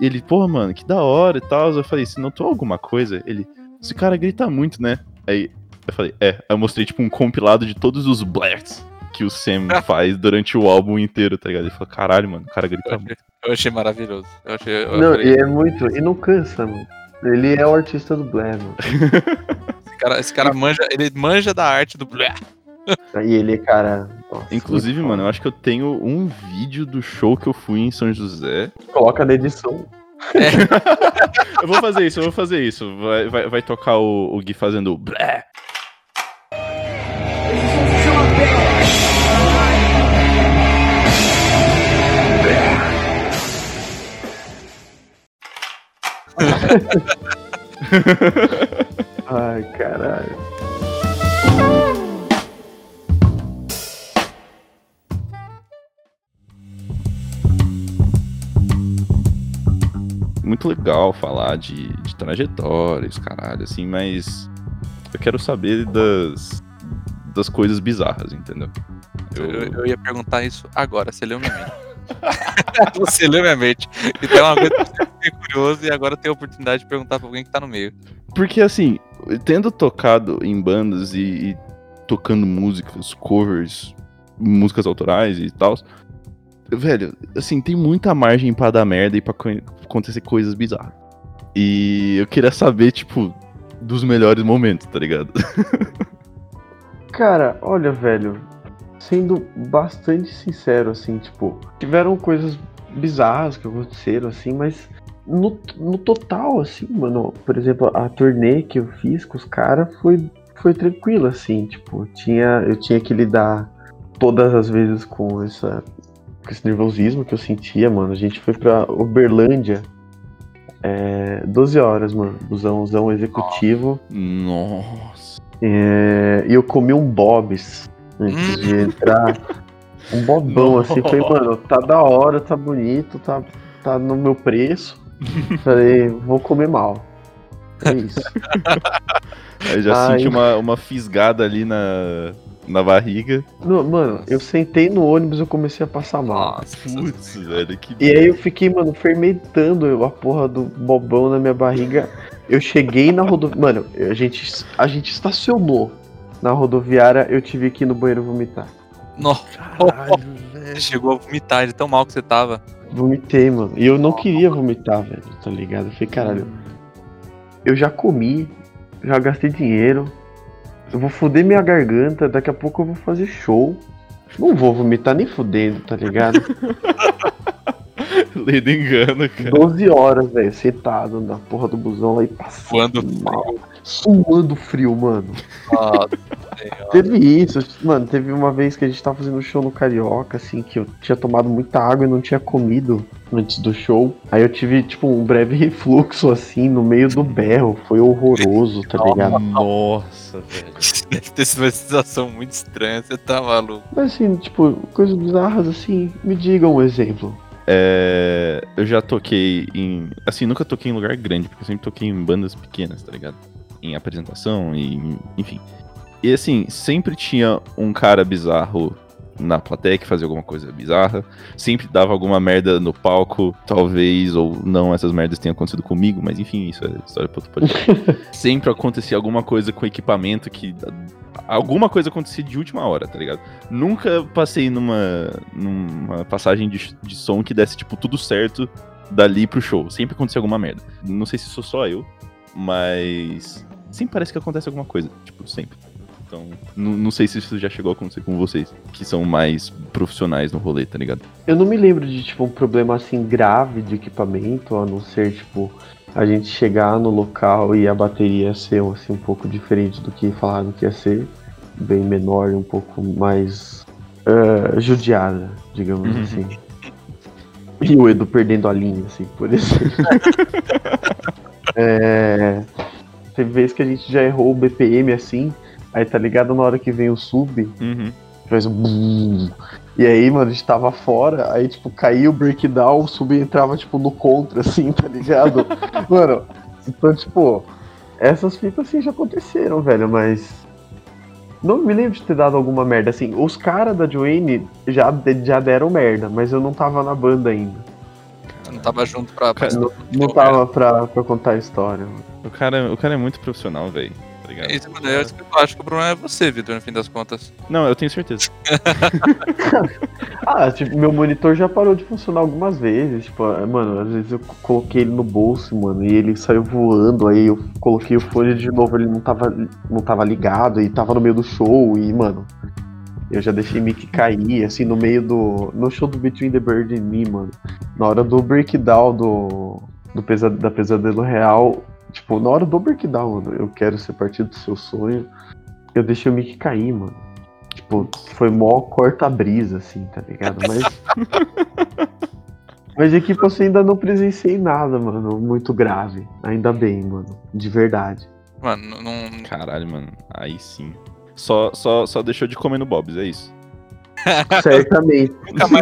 [SPEAKER 2] Ele, porra, mano, que da hora e tal. Eu falei, você notou alguma coisa? Ele, esse cara grita muito, né? Aí eu falei, é. Aí eu mostrei, tipo, um compilado de todos os blacks que o Sam [LAUGHS] faz durante o álbum inteiro, tá ligado? Ele falou, caralho, mano, o cara grita
[SPEAKER 1] Eu
[SPEAKER 2] muito.
[SPEAKER 1] achei, eu achei maravilhoso. Eu achei, eu
[SPEAKER 3] Não, e é muito. E não cansa, mano. Ele é o artista do Blair, mano.
[SPEAKER 1] esse cara, esse cara manja, ele manja da arte do Blé.
[SPEAKER 3] E ele, cara. nossa,
[SPEAKER 2] Inclusive, mano, eu acho que eu tenho um vídeo do show que eu fui em São José.
[SPEAKER 3] Coloca na edição. [LAUGHS]
[SPEAKER 2] Eu vou fazer isso, eu vou fazer isso. Vai, vai, vai tocar o, o Gui fazendo blé.
[SPEAKER 3] Ai, caralho.
[SPEAKER 2] Muito legal falar de, de trajetórias, caralho, assim, mas eu quero saber das, das coisas bizarras, entendeu?
[SPEAKER 1] Eu, eu ia perguntar isso agora, você leu minha mente. [LAUGHS] você leu minha mente. Então é uma coisa que eu fiquei curioso e agora tenho a oportunidade de perguntar pra alguém que tá no meio.
[SPEAKER 2] Porque assim, tendo tocado em bandas e, e tocando músicas, covers, músicas autorais e tal, velho, assim, tem muita margem pra dar merda e pra co- acontecer coisas bizarras. E eu queria saber, tipo, dos melhores momentos, tá ligado? [LAUGHS]
[SPEAKER 3] Cara, olha, velho. Sendo bastante sincero, assim, tipo, tiveram coisas bizarras que aconteceram, assim, mas no, no total, assim, mano, por exemplo, a turnê que eu fiz com os caras foi, foi tranquila, assim, tipo, tinha, eu tinha que lidar todas as vezes com essa com esse nervosismo que eu sentia, mano. A gente foi pra Uberlândia, é, 12 horas, mano, busãozão executivo.
[SPEAKER 2] Nossa.
[SPEAKER 3] É, e eu comi um Bob's antes de entrar. Um bobão [LAUGHS] assim. Falei, mano, tá da hora, tá bonito, tá, tá no meu preço. Falei, vou comer mal. É isso.
[SPEAKER 2] Aí já
[SPEAKER 3] Ai.
[SPEAKER 2] senti uma, uma fisgada ali na, na barriga.
[SPEAKER 3] Não, mano, eu sentei no ônibus e eu comecei a passar mal.
[SPEAKER 1] Nossa,
[SPEAKER 2] Putz, velho, que.
[SPEAKER 3] E aí eu fiquei, mano, fermentando a porra do bobão na minha barriga. Eu cheguei na rodoviária. Mano, a gente, a gente estacionou na rodoviária, eu tive que ir no banheiro vomitar.
[SPEAKER 1] Nossa,
[SPEAKER 2] Caralho, [LAUGHS] velho.
[SPEAKER 1] chegou a vomitar de tão mal que você tava.
[SPEAKER 3] Vomitei, mano. E eu não queria vomitar, velho, tá ligado? Eu falei, caralho, eu já comi, já gastei dinheiro, eu vou foder minha garganta, daqui a pouco eu vou fazer show. Não vou vomitar nem fudendo, tá ligado? [LAUGHS]
[SPEAKER 2] Lei do engano, cara.
[SPEAKER 3] 12 horas, velho, sentado na porra do busão lá e passando
[SPEAKER 1] Suando
[SPEAKER 3] mal. Suando frio, mano. [LAUGHS]
[SPEAKER 1] Senhora.
[SPEAKER 3] Teve isso, mano, teve uma vez que a gente tava fazendo show no Carioca, assim, que eu tinha tomado muita água e não tinha comido antes do show. Aí eu tive, tipo, um breve refluxo, assim, no meio do berro. Foi horroroso, tá ligado?
[SPEAKER 2] Nossa, velho. [LAUGHS]
[SPEAKER 1] Deve ter sido uma sensação muito estranha, você tá maluco.
[SPEAKER 3] Mas assim, tipo, coisas bizarras, assim, me digam um exemplo.
[SPEAKER 2] É, eu já toquei em. Assim, nunca toquei em lugar grande, porque eu sempre toquei em bandas pequenas, tá ligado? Em apresentação, e enfim. E assim, sempre tinha um cara bizarro na plateia que fazia alguma coisa bizarra. Sempre dava alguma merda no palco, talvez ou não essas merdas tenham acontecido comigo, mas enfim, isso é história pra outro podcast. [LAUGHS] sempre acontecia alguma coisa com equipamento que. Alguma coisa acontecia de última hora, tá ligado? Nunca passei numa, numa passagem de, de som que desse, tipo, tudo certo dali pro show. Sempre acontecia alguma merda. Não sei se sou só eu, mas. Sempre parece que acontece alguma coisa. Tipo, sempre. Então, não não sei se isso já chegou a acontecer com vocês, que são mais profissionais no rolê, tá ligado?
[SPEAKER 3] Eu não me lembro de, tipo, um problema, assim, grave de equipamento, a não ser, tipo, a gente chegar no local e a bateria ser, assim, um pouco diferente do que falaram que ia ser. Bem menor e um pouco mais eh, judiada, digamos
[SPEAKER 2] Uhum.
[SPEAKER 3] assim. E o Edu perdendo a linha, assim, por exemplo. [LAUGHS] é, teve vezes que a gente já errou o BPM assim, aí tá ligado na hora que vem o sub,
[SPEAKER 2] Uhum.
[SPEAKER 3] faz um. E aí, mano, a gente tava fora, aí, tipo, caía o breakdown, o sub entrava, tipo, no contra, [LAUGHS] assim, tá ligado? mano, então, tipo, essas fitas, assim, já aconteceram, velho, mas... Não me lembro de ter dado alguma merda, assim. Os caras da Joanne já, de- já deram merda, mas eu não tava na banda ainda.
[SPEAKER 1] Não tava junto pra. pra
[SPEAKER 3] Não, não tava pra, pra contar a história. mano.
[SPEAKER 2] O cara, o cara é muito profissional, velho. Ligado?
[SPEAKER 1] É isso, mano, eu acho que- eu acho que o problema é você, Vitor, no fim das contas.
[SPEAKER 2] Não, eu tenho certeza. [LAUGHS]
[SPEAKER 3] Ah, tipo, meu monitor já parou de funcionar algumas vezes. Tipo, ah, mano, às vezes eu coloquei ele no bolso, mano, e ele saiu voando, aí eu coloquei o fone de novo, ele não tava, não tava ligado, e tava no meio do show, e, mano, eu já deixei mic cair, assim, no meio do. No show do Between the Bird and Me, mano. Na hora do breakdown do. do pesa, da pesadelo real. Tipo, na hora do breakdown, mano, eu quero ser partido do seu sonho. Eu deixei o mic cair, mano. Tipo, foi mó corta-brisa, assim, tá ligado? Mas. [LAUGHS] Mas é que você ainda não presenciei nada, mano, muito grave. Ainda bem, mano. De verdade.
[SPEAKER 1] Mano, não. não-
[SPEAKER 2] Caralho, mano. Aí sim. Só, só, só deixou de comer no Bob's, é isso. [LAUGHS]
[SPEAKER 3] Certamente.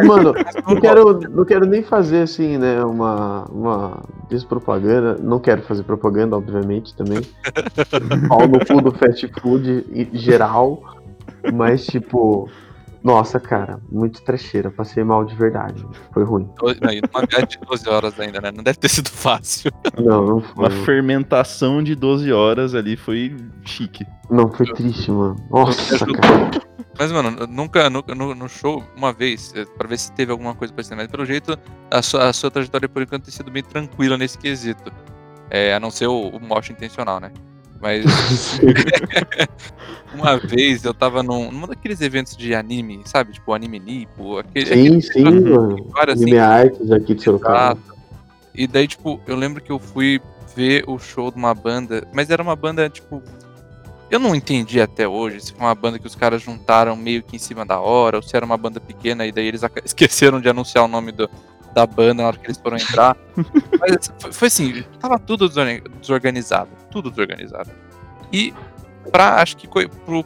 [SPEAKER 3] Mano, não quero, não quero nem fazer assim, né, uma, uma despropaganda. Não quero fazer propaganda, obviamente, também. [LAUGHS] Pau no cu do fast food em geral. Mas, tipo, nossa, cara, muito trecheira. Passei mal de verdade. Foi ruim.
[SPEAKER 1] Não, e numa viagem de 12 horas ainda, né? Não deve ter sido fácil.
[SPEAKER 3] Não, não
[SPEAKER 2] Uma
[SPEAKER 3] foi.
[SPEAKER 2] fermentação de 12 horas ali foi chique.
[SPEAKER 3] Não, foi triste, mano. Nossa, cara.
[SPEAKER 1] Mas, mano, eu nunca, nunca no, no show, uma vez, eh, pra ver se teve alguma coisa parecida, mas pelo jeito, a sua, a sua trajetória por enquanto tem sido bem tranquila nesse quesito. É, a não ser o, o intencional, né? Mas [LAUGHS] uma vez eu tava num, num daqueles eventos de anime, sabe? Tipo Anime Nipo, aquele.
[SPEAKER 3] Sim,
[SPEAKER 1] aquele
[SPEAKER 3] sim, mano.
[SPEAKER 1] várias, assim,
[SPEAKER 3] Anime Artes aqui de Sorocaba.
[SPEAKER 1] Exato. E daí, tipo, eu lembro que eu fui ver o show de uma banda, mas era uma banda, tipo. Eu não entendi até hoje se foi uma banda que os caras juntaram meio que em cima da hora, ou se era uma banda pequena e daí eles [LAUGHS] esqueceram de anunciar o nome do- da banda na hora que eles foram entrar. [LAUGHS] mas foi, foi assim, tava tudo desorgan- desorganizado. Tudo desorganizado. E pra, acho que coi- pro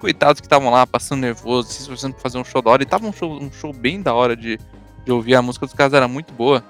[SPEAKER 1] coitados que estavam lá passando nervoso, se esforçando pra fazer um show da hora, e tava um show, um show bem da hora de, de ouvir a música dos caras era muito boa.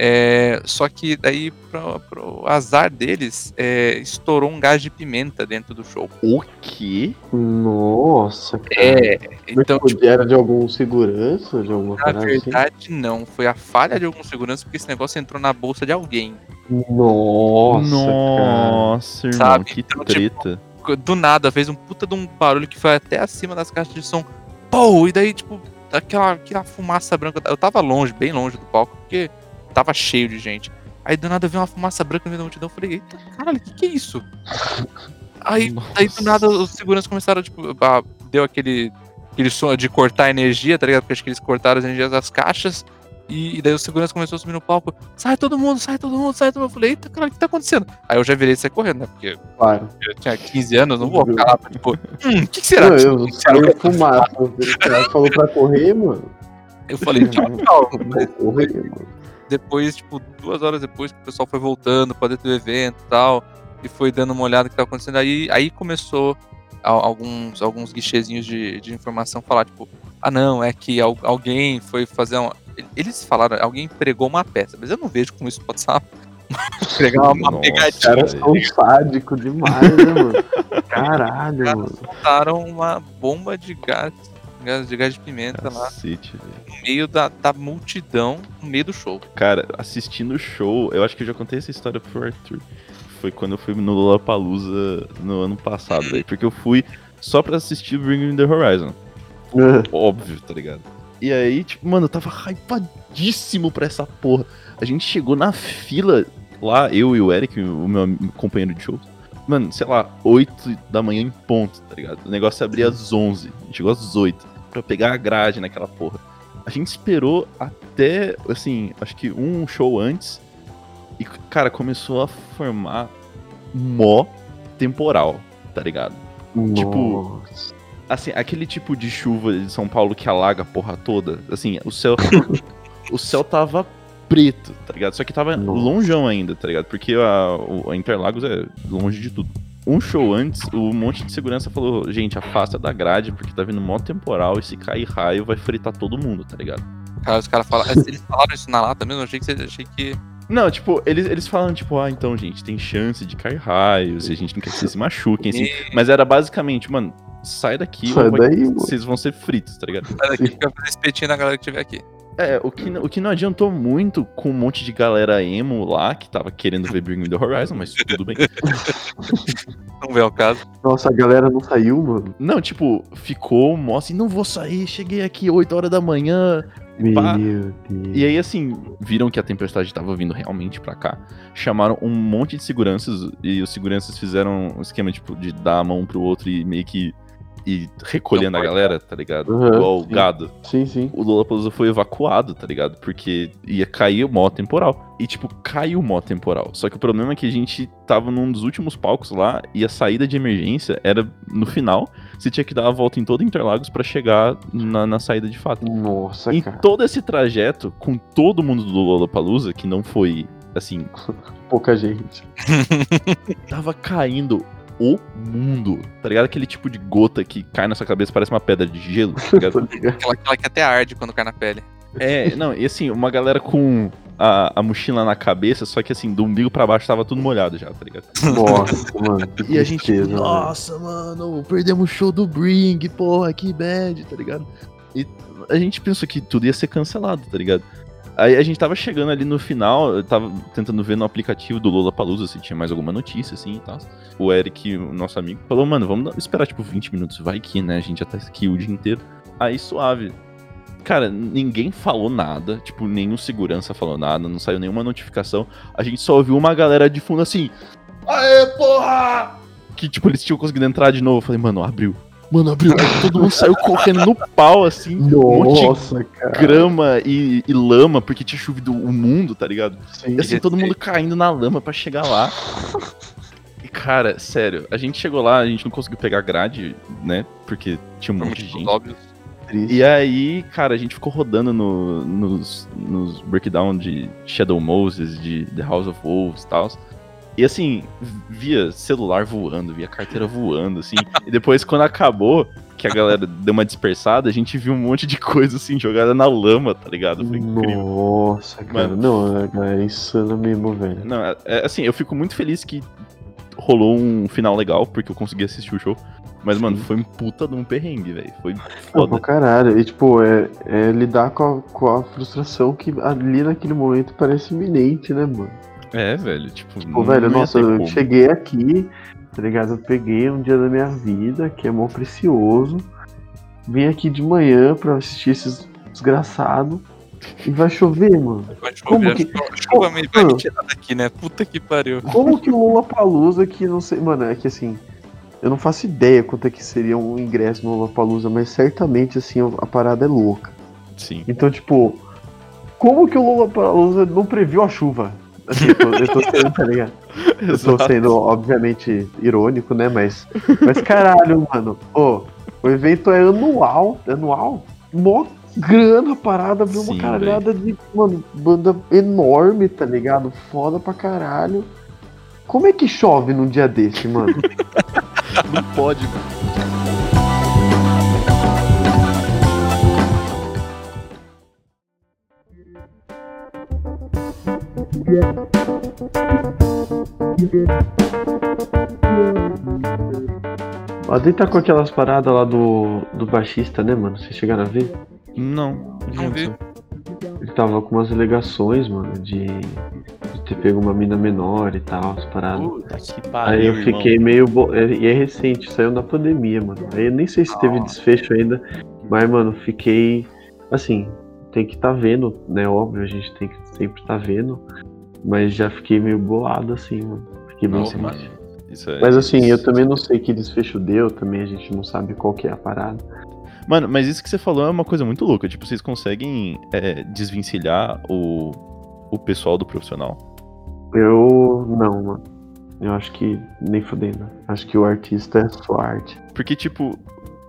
[SPEAKER 1] É, só que daí, pro, pro azar deles, é, estourou um gás de pimenta dentro do show.
[SPEAKER 2] O quê?
[SPEAKER 3] Nossa, cara.
[SPEAKER 1] É, então,
[SPEAKER 3] tipo,
[SPEAKER 1] tipo,
[SPEAKER 3] era de algum segurança? De alguma
[SPEAKER 1] na
[SPEAKER 3] assim?
[SPEAKER 1] verdade, não. Foi a falha de algum segurança, porque esse negócio entrou na bolsa de alguém.
[SPEAKER 3] Nossa,
[SPEAKER 2] Nossa, irmão,
[SPEAKER 1] Sabe?
[SPEAKER 2] que
[SPEAKER 1] Então, tipo,
[SPEAKER 2] treta.
[SPEAKER 1] Do nada, fez um puta de um barulho que foi até acima das caixas de som. Pô, e daí, tipo, aquela, aquela fumaça branca. Eu tava longe, bem longe do palco, porque tava cheio de gente. Aí do nada veio uma fumaça branca no meio da multidão. Eu falei, eita, caralho, o que, que é isso? Aí, aí do nada os seguranças começaram, tipo, a- deu aquele, aquele som de cortar energia, tá ligado? Porque acho que eles cortaram as energias das caixas. E, e daí os seguranças começou a subir no palco. Sai todo mundo, sai todo mundo, sai todo mundo. Eu falei, eita, caralho, o que tá acontecendo? Aí eu já virei e saí correndo, né? Porque
[SPEAKER 3] Claro.
[SPEAKER 1] eu tinha 15 anos, não vou ficar lá, tipo, hum, o que, que será?
[SPEAKER 3] Não,
[SPEAKER 1] que
[SPEAKER 3] eu
[SPEAKER 1] será
[SPEAKER 3] fumaça. O cara falou pra correr, mano.
[SPEAKER 1] Eu falei, tchau, tchau.
[SPEAKER 3] Correr, mano.
[SPEAKER 1] Depois, tipo, duas horas depois que o pessoal foi voltando pra dentro do evento e tal, e foi dando uma olhada no que tava acontecendo, aí, aí começou alguns, alguns guichezinhos de, de informação falar, tipo, ah não, é que al- alguém foi fazer uma. Eles falaram, alguém pregou uma peça, mas eu não vejo como isso pode ser uma, [LAUGHS] pregar uma,
[SPEAKER 2] Nossa,
[SPEAKER 1] pegadinha.
[SPEAKER 3] Os caras são sádicos demais, né, mano? Caralho,
[SPEAKER 1] Cara,
[SPEAKER 3] mano.
[SPEAKER 1] Soltaram uma bomba de gás, gás de gás de pimenta lá
[SPEAKER 2] Cacete, velho.
[SPEAKER 1] no meio da, da multidão, no meio do show.
[SPEAKER 2] Cara, assistindo o show, eu acho que eu já contei essa história pro Arthur. Foi quando eu fui no Lollapalooza no ano passado, velho. Porque eu fui só pra assistir o Bring Me The Horizon. [LAUGHS] Óbvio, tá ligado? E aí, tipo, mano, eu tava hypadíssimo pra essa porra. A gente chegou na fila lá, eu e o Eric, o meu companheiro de show. Mano, sei lá, 8 da manhã em ponto, tá ligado? O negócio abria às 11, a gente chegou às 8 pra pegar a grade naquela porra. A gente esperou até, assim, acho que um show antes e, cara, começou a formar mó temporal, tá ligado? Tipo,
[SPEAKER 3] Nossa.
[SPEAKER 2] assim, aquele tipo de chuva de São Paulo que alaga a porra toda, assim, o céu [LAUGHS] o céu tava preto, tá ligado? Só que tava
[SPEAKER 3] Nossa.
[SPEAKER 2] longeão ainda, tá ligado? Porque a, a Interlagos é longe de tudo. Um show antes, o monte de segurança falou, gente, afasta da grade, porque tá vindo mó temporal e se cair raio vai fritar todo mundo, tá ligado?
[SPEAKER 1] Cara, os caras falaram. Eles falaram isso na lata mesmo, eu achei que, achei que
[SPEAKER 2] Não, tipo, eles, eles falam, tipo, ah, então, gente, tem chance de cair raios, e a gente não quer que vocês se machuquem, assim. Mas era basicamente, mano, sai daqui,
[SPEAKER 3] Sai
[SPEAKER 2] vai-
[SPEAKER 3] daí, mano.
[SPEAKER 2] vocês vão ser fritos, tá ligado?
[SPEAKER 1] Sai daqui vou fazer espetinho na galera que tiver aqui.
[SPEAKER 2] É, o que, o que não adiantou muito com um monte de galera emo lá que tava querendo ver Bring Me The Horizon, mas tudo bem. [LAUGHS]
[SPEAKER 1] Não vê o caso.
[SPEAKER 3] Nossa, a galera não saiu, mano.
[SPEAKER 2] Não, tipo, ficou mó assim, não vou sair, cheguei aqui 8 horas da manhã. Pá.
[SPEAKER 3] Meu Deus.
[SPEAKER 2] E aí, assim, viram que a tempestade tava vindo realmente pra cá. Chamaram um monte de seguranças e os seguranças fizeram um esquema, tipo, de dar a mão pro outro e meio que ir recolhendo a galera, tá ligado?
[SPEAKER 3] Uhum,
[SPEAKER 2] Igual o
[SPEAKER 3] sim.
[SPEAKER 2] gado.
[SPEAKER 3] Sim, sim.
[SPEAKER 2] o Lollapalooza foi evacuado, tá ligado? Porque ia cair o mó temporal. E, tipo, caiu o mó temporal. Só que o problema é que a gente tava num dos últimos palcos lá e a saída de emergência era no final. Você tinha que dar a volta em todo Interlagos pra chegar na, na saída de fato.
[SPEAKER 3] Nossa,
[SPEAKER 2] Em
[SPEAKER 3] cara.
[SPEAKER 2] todo esse trajeto, com todo mundo do Lollapalooza, que não foi, assim, [LAUGHS]
[SPEAKER 3] Pouca gente. [LAUGHS]
[SPEAKER 2] tava caindo o mundo, tá ligado? Aquele tipo de gota que cai na sua cabeça, parece uma pedra de gelo, tá [LAUGHS] ligado?
[SPEAKER 1] Aquela, aquela que até arde quando cai na pele.
[SPEAKER 2] É, não, e assim, uma galera com a, a mochila na cabeça, só que assim, do umbigo pra baixo tava tudo molhado já, tá ligado?
[SPEAKER 3] Nossa, mano. [LAUGHS] que
[SPEAKER 2] E a gente,
[SPEAKER 3] tristeza,
[SPEAKER 2] nossa, mano, perdemos o show do Bring, porra, que bad, tá ligado? E a gente pensou que tudo ia ser cancelado, tá ligado? Aí a gente tava chegando ali no final, eu tava tentando ver no aplicativo do Lollapalooza se tinha mais alguma notícia, assim, e tal. O Eric, o nosso amigo, falou, mano, vamos esperar, tipo, 20 minutos, vai que, né, a gente já tá aqui o dia inteiro. Aí, suave. Cara, ninguém falou nada, tipo, nenhum segurança falou nada, não saiu nenhuma notificação. A gente só ouviu uma galera de fundo assim, Aê, porra! Que, tipo, eles tinham conseguido entrar de novo. Eu falei, mano, abriu. Mano, abriu. Todo mundo saiu correndo no pau, assim. Um monte de
[SPEAKER 3] Nossa, cara.
[SPEAKER 2] grama e, e lama, porque tinha chovido o mundo, tá ligado?
[SPEAKER 3] Sim.
[SPEAKER 2] E assim, todo mundo caindo na lama pra chegar lá. E, cara, sério, a gente chegou lá, a gente não conseguiu pegar grade, né? Porque tinha um
[SPEAKER 1] Por
[SPEAKER 2] monte de gente.
[SPEAKER 3] triste.
[SPEAKER 2] E aí, cara, a gente ficou rodando no- nos, nos breakdown de Shadow Moses, de The House of Wolves e tal. E assim, via celular voando, via carteira voando, assim. e depois, quando acabou, que a galera deu uma dispersada, a gente viu um monte de coisa, assim, jogada na lama, tá ligado? Foi incrível.
[SPEAKER 3] Nossa, cara.
[SPEAKER 2] Mano.
[SPEAKER 3] Não, a galera é mesmo, velho.
[SPEAKER 2] Não, é, é, assim, eu fico muito feliz que rolou um final legal, porque eu consegui assistir o show. Mas, mano, foi um puta de um perrengue, velho. Foi foda.
[SPEAKER 3] caralho. E, tipo, é, é lidar com a, com a frustração que ali naquele momento parece iminente, né, mano?
[SPEAKER 2] É, velho, tipo.
[SPEAKER 3] Pô,
[SPEAKER 2] não
[SPEAKER 3] velho, nossa, eu
[SPEAKER 2] como.
[SPEAKER 3] cheguei aqui, tá ligado? Eu peguei um dia da minha vida, que é mó precioso. Vim aqui de manhã pra assistir esses desgraçados. E vai chover, mano.
[SPEAKER 1] Vai
[SPEAKER 3] Como
[SPEAKER 1] chover.
[SPEAKER 3] que-
[SPEAKER 1] a Chuva meio vai me tirar daqui, né? Puta que pariu.
[SPEAKER 3] Como que o Lula Palusa que não sei. Mano, é que assim. Eu não faço ideia quanto é que seria um ingresso no Lula Palusa, mas certamente assim a parada é louca.
[SPEAKER 2] Sim.
[SPEAKER 3] Então, tipo, como que o Lula Palusa não previu a chuva? Assim, eu, tô, sendo, tá ligado? Eu tô sendo, obviamente, irônico, né? Mas, mas caralho, mano. Ô, o evento é anual. Anual? Mó grana a parada, viu? Uma
[SPEAKER 2] Sim,
[SPEAKER 3] caralhada de, mano, banda enorme, tá ligado? Foda pra caralho. Como é que chove num dia desse, mano? [LAUGHS]
[SPEAKER 2] Não pode, mano.
[SPEAKER 3] Ó, daí tá com aquelas paradas lá do, do baixista, né, mano? Vocês chegaram a ver?
[SPEAKER 2] Não.
[SPEAKER 1] Não vi.
[SPEAKER 3] Ele tava com umas alegações, mano, de, de ter pego uma mina menor e tal, as paradas.
[SPEAKER 2] Puta que
[SPEAKER 3] Aí
[SPEAKER 2] pariu,
[SPEAKER 3] eu fiquei meio. Bo... é- E é recente, saiu na pandemia, mano. Aí eu nem sei se teve desfecho ainda. Mas, mano, fiquei. Assim, tem que tá vendo, né? Óbvio, a gente tem que sempre tá vendo. Mas já fiquei meio bolado, assim, mano. Fiquei bem
[SPEAKER 2] mano. Isso é-
[SPEAKER 3] Mas assim, eu também não sei que desfecho deu, também a gente não sabe qual que é a parada.
[SPEAKER 2] Mano, mas isso que você falou é uma coisa muito louca. Tipo, vocês conseguem é, desvencilhar o, o pessoal do profissional?
[SPEAKER 3] Eu. não, mano. Eu acho que nem fudendo. Acho que o artista é só arte.
[SPEAKER 2] Porque, tipo,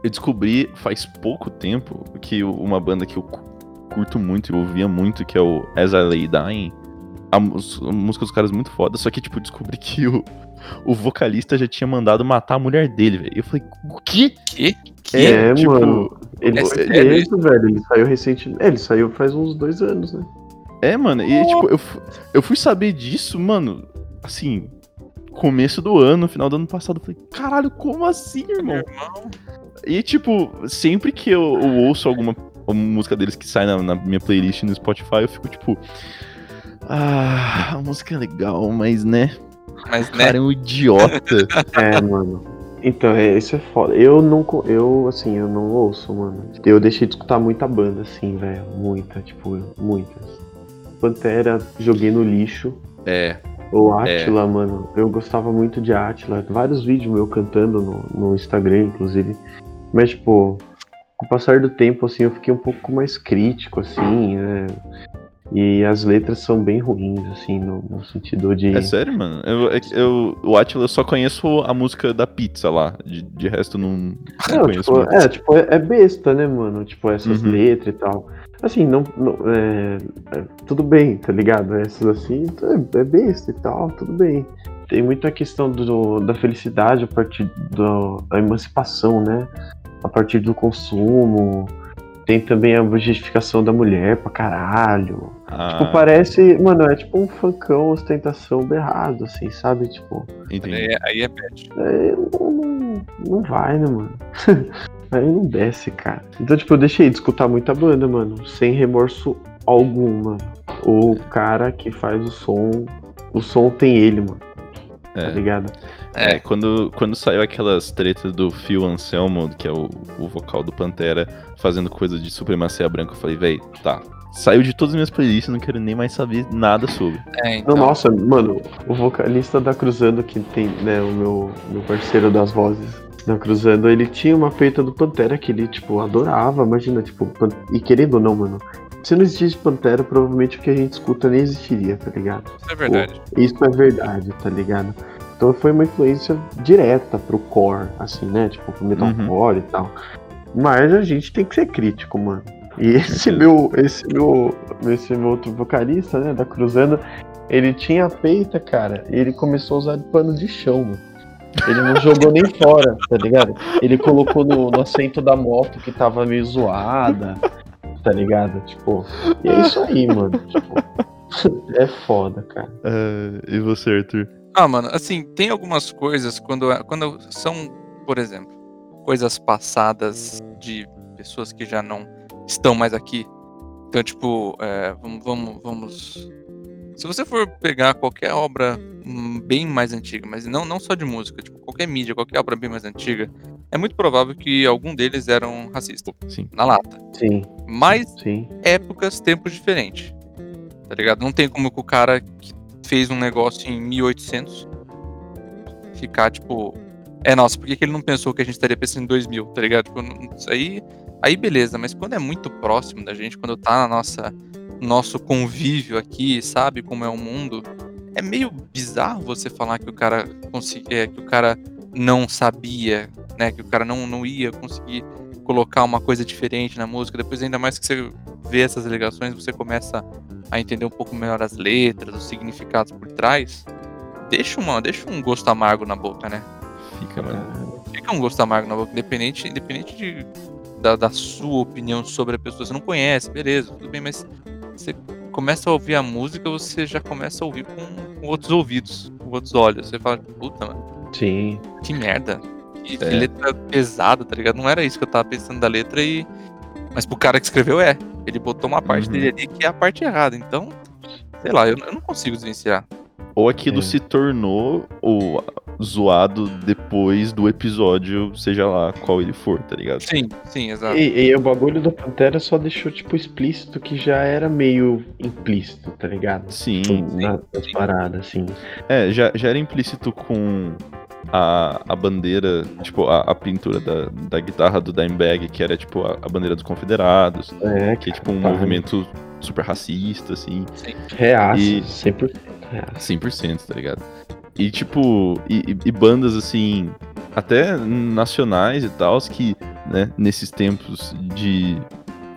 [SPEAKER 2] eu descobri faz pouco tempo que uma banda que eu cu- curto muito, eu ouvia muito, que é o As I Lay Dying. A, a música dos caras é muito foda, só que, tipo, eu descobri [LAUGHS] que o, o vocalista já tinha mandado matar a mulher dele, velho. Eu falei, o quê?
[SPEAKER 1] Que?
[SPEAKER 3] É,
[SPEAKER 2] tipo,
[SPEAKER 3] mano. Ele
[SPEAKER 1] é sério
[SPEAKER 3] preso, velho. Ele saiu recentemente. É, ele saiu faz uns dois anos, né?
[SPEAKER 2] É, mano, e tipo, eu, eu fui saber disso, mano, assim, começo do ano, final do ano passado. Eu falei, caralho, como assim, irmão?
[SPEAKER 1] Irmão.
[SPEAKER 2] E, tipo, sempre que eu, eu ouço alguma, música deles que sai na, na minha playlist no Spotify, eu fico tipo. Ah, a música é legal, mas né?
[SPEAKER 1] Mas,
[SPEAKER 2] O
[SPEAKER 1] né?
[SPEAKER 2] cara é um idiota. [LAUGHS]
[SPEAKER 3] É, mano. Então, é, isso é foda. Eu não, eu, assim, eu não ouço, mano. Eu deixei de escutar muita banda, assim, velho. Muita, tipo, muitas. Pantera, joguei no lixo.
[SPEAKER 2] é.
[SPEAKER 3] O Atila, mano, eu gostava muito de Atila. Vários vídeos meu cantando no, no Instagram, inclusive. Mas, tipo, com o passar do tempo, assim, eu fiquei um pouco mais crítico, assim, né? E as letras são bem ruins, assim, no, no sentido de.
[SPEAKER 2] É sério, mano? Eu, é eu, o Atila eu só conheço a música da pizza lá. De, de resto, não, não
[SPEAKER 3] Não,
[SPEAKER 2] conheço
[SPEAKER 3] tipo, é, tipo, é, é besta, né, mano? Tipo, essas
[SPEAKER 2] Uhum.
[SPEAKER 3] letras e tal. Assim, não. não- é, é, tudo bem, tá ligado? Essas assim, é, é besta e tal, tudo bem. Tem muito a questão do, da felicidade a partir do, da emancipação, né? A partir do consumo. Tem também a justificação da mulher pra caralho.
[SPEAKER 2] Ah,
[SPEAKER 3] Tipo, parece. Mano, é tipo um funkão ostentação berrado, assim, sabe? Tipo.
[SPEAKER 2] entendi.
[SPEAKER 1] Aí, é- aí é bad.
[SPEAKER 3] É, não, não, não vai, né, mano? [LAUGHS] Aí não desce, cara. Então, tipo, eu deixei de escutar muita banda, mano. Sem remorso algum, mano. O cara que faz o som. O som tem ele, mano. Tá
[SPEAKER 2] É.
[SPEAKER 3] ligado?
[SPEAKER 2] É,
[SPEAKER 1] É,
[SPEAKER 2] quando, quando saiu aquelas tretas do Phil Anselmo, que é o, o vocal do Pantera, fazendo coisa de supremacia branca, eu falei, véi, tá. Saiu de todas as minhas playlists, não quero nem mais saber nada sobre.
[SPEAKER 1] é,
[SPEAKER 3] Não,
[SPEAKER 1] então.
[SPEAKER 3] nossa, mano, o vocalista da Cruzando, que tem, né, o meu, meu parceiro das vozes da Cruzando, ele tinha uma peita do Pantera que ele, tipo, adorava, imagina, tipo, pan- e querendo ou não, mano, se não existisse Pantera, provavelmente o que a gente escuta nem existiria, tá ligado?
[SPEAKER 1] Isso é verdade.
[SPEAKER 3] Isso é verdade, tá ligado? Então foi uma influência direta pro core, assim, né? Tipo, pro metalcore e tal. Mas a gente tem que ser crítico, mano. E esse meu, esse meu, esse meu outro vocalista, né, da Cruzando, ele tinha a peita, cara, e ele começou a usar de pano de chão, mano. Ele não jogou nem fora, tá ligado? Ele colocou no, no assento da moto que tava meio zoada, tá ligado? Tipo, e é isso aí, mano. Tipo, [LAUGHS] é foda, cara.
[SPEAKER 2] Ah, e você, Arthur?
[SPEAKER 1] Ah, mano, assim, tem algumas coisas quando, quando são, por exemplo, coisas passadas de pessoas que já não estão mais aqui. Então, tipo, é, vamos, vamos, vamos. Se você for pegar qualquer obra hum, bem mais antiga, mas não, não só de música, tipo, qualquer mídia, qualquer obra bem mais antiga, é muito provável que algum deles eram racistas,
[SPEAKER 2] Sim.
[SPEAKER 1] na lata.
[SPEAKER 3] Sim,
[SPEAKER 1] Mas
[SPEAKER 3] sim.
[SPEAKER 1] épocas, tempos diferentes. Tá ligado? Não tem como que o cara que fez um negócio em 1800 ficar tipo. É, nossa, por que, que ele não pensou que a gente estaria pensando em 2000, tá ligado? Tipo, isso aí, aí beleza, mas quando é muito próximo da gente, quando tá na nossa nosso convívio aqui, sabe como é o mundo, é meio bizarro você falar que o cara consegui, é, que o cara não sabia, né, que o cara não, não ia conseguir colocar uma coisa diferente na música, depois ainda mais que você vê essas ligações, você começa a entender um pouco melhor as letras, os significados por trás, deixa, uma, deixa um gosto amargo na boca, né?
[SPEAKER 2] Fica, mano.
[SPEAKER 1] Fica um gosto amargo na boca, independente, independente de, da, da sua opinião sobre a pessoa. Você não conhece, beleza, tudo bem, mas você começa a ouvir a música, você já começa a ouvir com, com outros ouvidos, com outros olhos. Você fala, puta, mano,
[SPEAKER 3] Sim.
[SPEAKER 1] que merda. Que,
[SPEAKER 2] É.
[SPEAKER 1] letra pesada, tá ligado? Não era isso que eu tava pensando da letra e. Mas pro cara que escreveu é. Ele botou uma parte
[SPEAKER 2] Uhum.
[SPEAKER 1] dele ali que é a parte errada. Então, sei lá, eu, eu não consigo desvencilhar.
[SPEAKER 2] Ou aquilo
[SPEAKER 3] É.
[SPEAKER 2] se tornou o zoado depois do episódio, seja lá qual ele for, tá ligado?
[SPEAKER 1] Sim, sim, exato.
[SPEAKER 3] E, e o bagulho do Pantera só deixou, tipo, explícito que já era meio implícito, tá ligado?
[SPEAKER 2] Sim,
[SPEAKER 3] Na- nas paradas, assim.
[SPEAKER 2] É, já, já era implícito com a, a bandeira, tipo, a, a pintura da, da guitarra do Dimebag, que era, tipo, a, a bandeira dos confederados,
[SPEAKER 3] É,
[SPEAKER 2] que é, tipo, um
[SPEAKER 3] Tá.
[SPEAKER 2] movimento super racista, assim,
[SPEAKER 3] reaço,
[SPEAKER 2] E-
[SPEAKER 3] 100% reaço.
[SPEAKER 2] 100%, tá ligado? E, tipo, e, e- bandas, assim, até nacionais e tal, que, né, nesses tempos de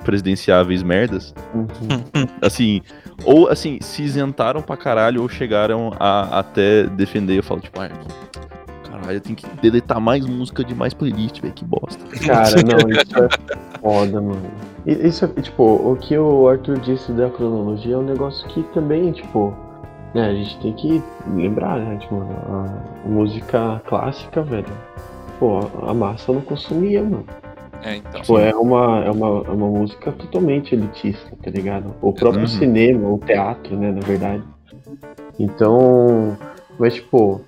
[SPEAKER 2] presidenciáveis merdas,
[SPEAKER 3] Uhum.
[SPEAKER 2] assim, ou, assim, se isentaram pra caralho ou chegaram a até defender, eu falo, tipo, ah, caralho, eu tenho que deletar mais música de mais playlist, velho, que bosta.
[SPEAKER 3] Cara, [LAUGHS] não, isso é foda, mano. Isso é, tipo, o que o Arthur disse da cronologia é um negócio que também, tipo, né, a gente tem que lembrar, né, tipo, a música clássica, velho. Pô, a massa não consumia, mano.
[SPEAKER 1] É, então.
[SPEAKER 3] Tipo, é uma, é, uma, é uma música totalmente elitista, tá ligado? O próprio
[SPEAKER 2] Uhum.
[SPEAKER 3] cinema, o teatro, né, na verdade. Então, mas tipo,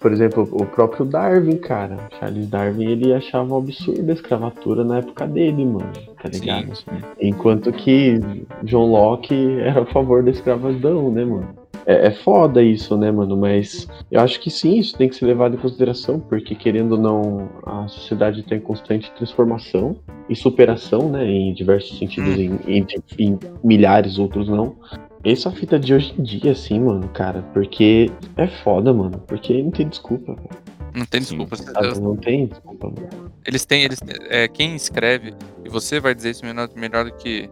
[SPEAKER 3] por exemplo, o próprio Darwin, cara, Charles Darwin, ele achava um absurdo a escravatura na época dele, mano, tá ligado?
[SPEAKER 2] Sim, sim.
[SPEAKER 3] Enquanto que John Locke era a favor da escravidão, né, mano? É, é foda isso, né, mano? Mas eu acho que sim, isso tem que ser levado em consideração, porque querendo ou não, a sociedade está em constante transformação e superação, né, em diversos sentidos, em, em- em milhares, outros não. Essa fita de hoje em dia, assim, mano, cara, porque é foda, mano, porque não tem desculpa, velho,
[SPEAKER 1] Não tem
[SPEAKER 2] Sim.
[SPEAKER 1] desculpa.
[SPEAKER 3] sabe? Não tem desculpa, mano.
[SPEAKER 1] Eles têm, eles, é, quem escreve, e você vai dizer isso melhor, melhor do que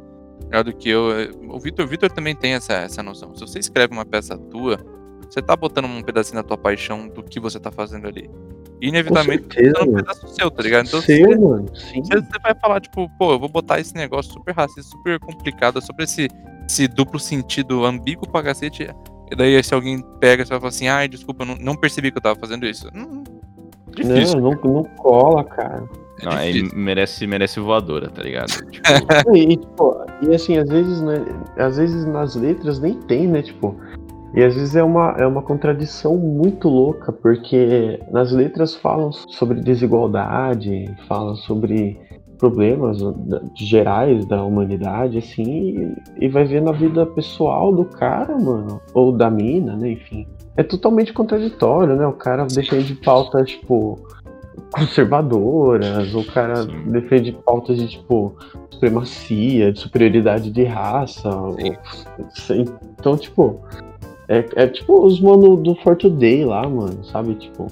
[SPEAKER 1] melhor do que eu. é, O Vitor, o Vitor também tem essa, essa noção. Se você escreve uma peça tua, você tá botando um pedacinho da tua paixão do que você tá fazendo ali. E inevitavelmente tá
[SPEAKER 3] certeza,
[SPEAKER 1] um pedaço seu, tá ligado? Então
[SPEAKER 3] Seu,
[SPEAKER 1] você,
[SPEAKER 3] mano, sim.
[SPEAKER 1] você, vai falar, tipo, pô, eu vou botar esse negócio super racista, super complicado, sobre esse, esse duplo sentido ambíguo pra cacete. E daí, se alguém pega, você vai falar assim, ai, desculpa, não, não percebi que eu tava fazendo isso. Hum, difícil.
[SPEAKER 3] Não, não, não cola, cara.
[SPEAKER 1] é
[SPEAKER 2] Não, aí merece, merece voadora, tá ligado? [LAUGHS] Tipo,
[SPEAKER 3] E, e, tipo, e assim, às vezes, né, às vezes nas letras nem tem, né, tipo, e às vezes é uma, é uma contradição muito louca, porque nas letras falam sobre desigualdade, falam sobre problemas gerais da humanidade, assim, e, e vai ver na vida pessoal do cara, mano, ou da mina, né, enfim. É totalmente contraditório, né, o cara defende pautas, tipo, conservadoras, o cara
[SPEAKER 2] Sim.
[SPEAKER 3] defende pautas de, tipo, supremacia, de superioridade de raça. Ou- Então, tipo, é, é tipo os mano do For Today lá, mano, sabe? Tipo,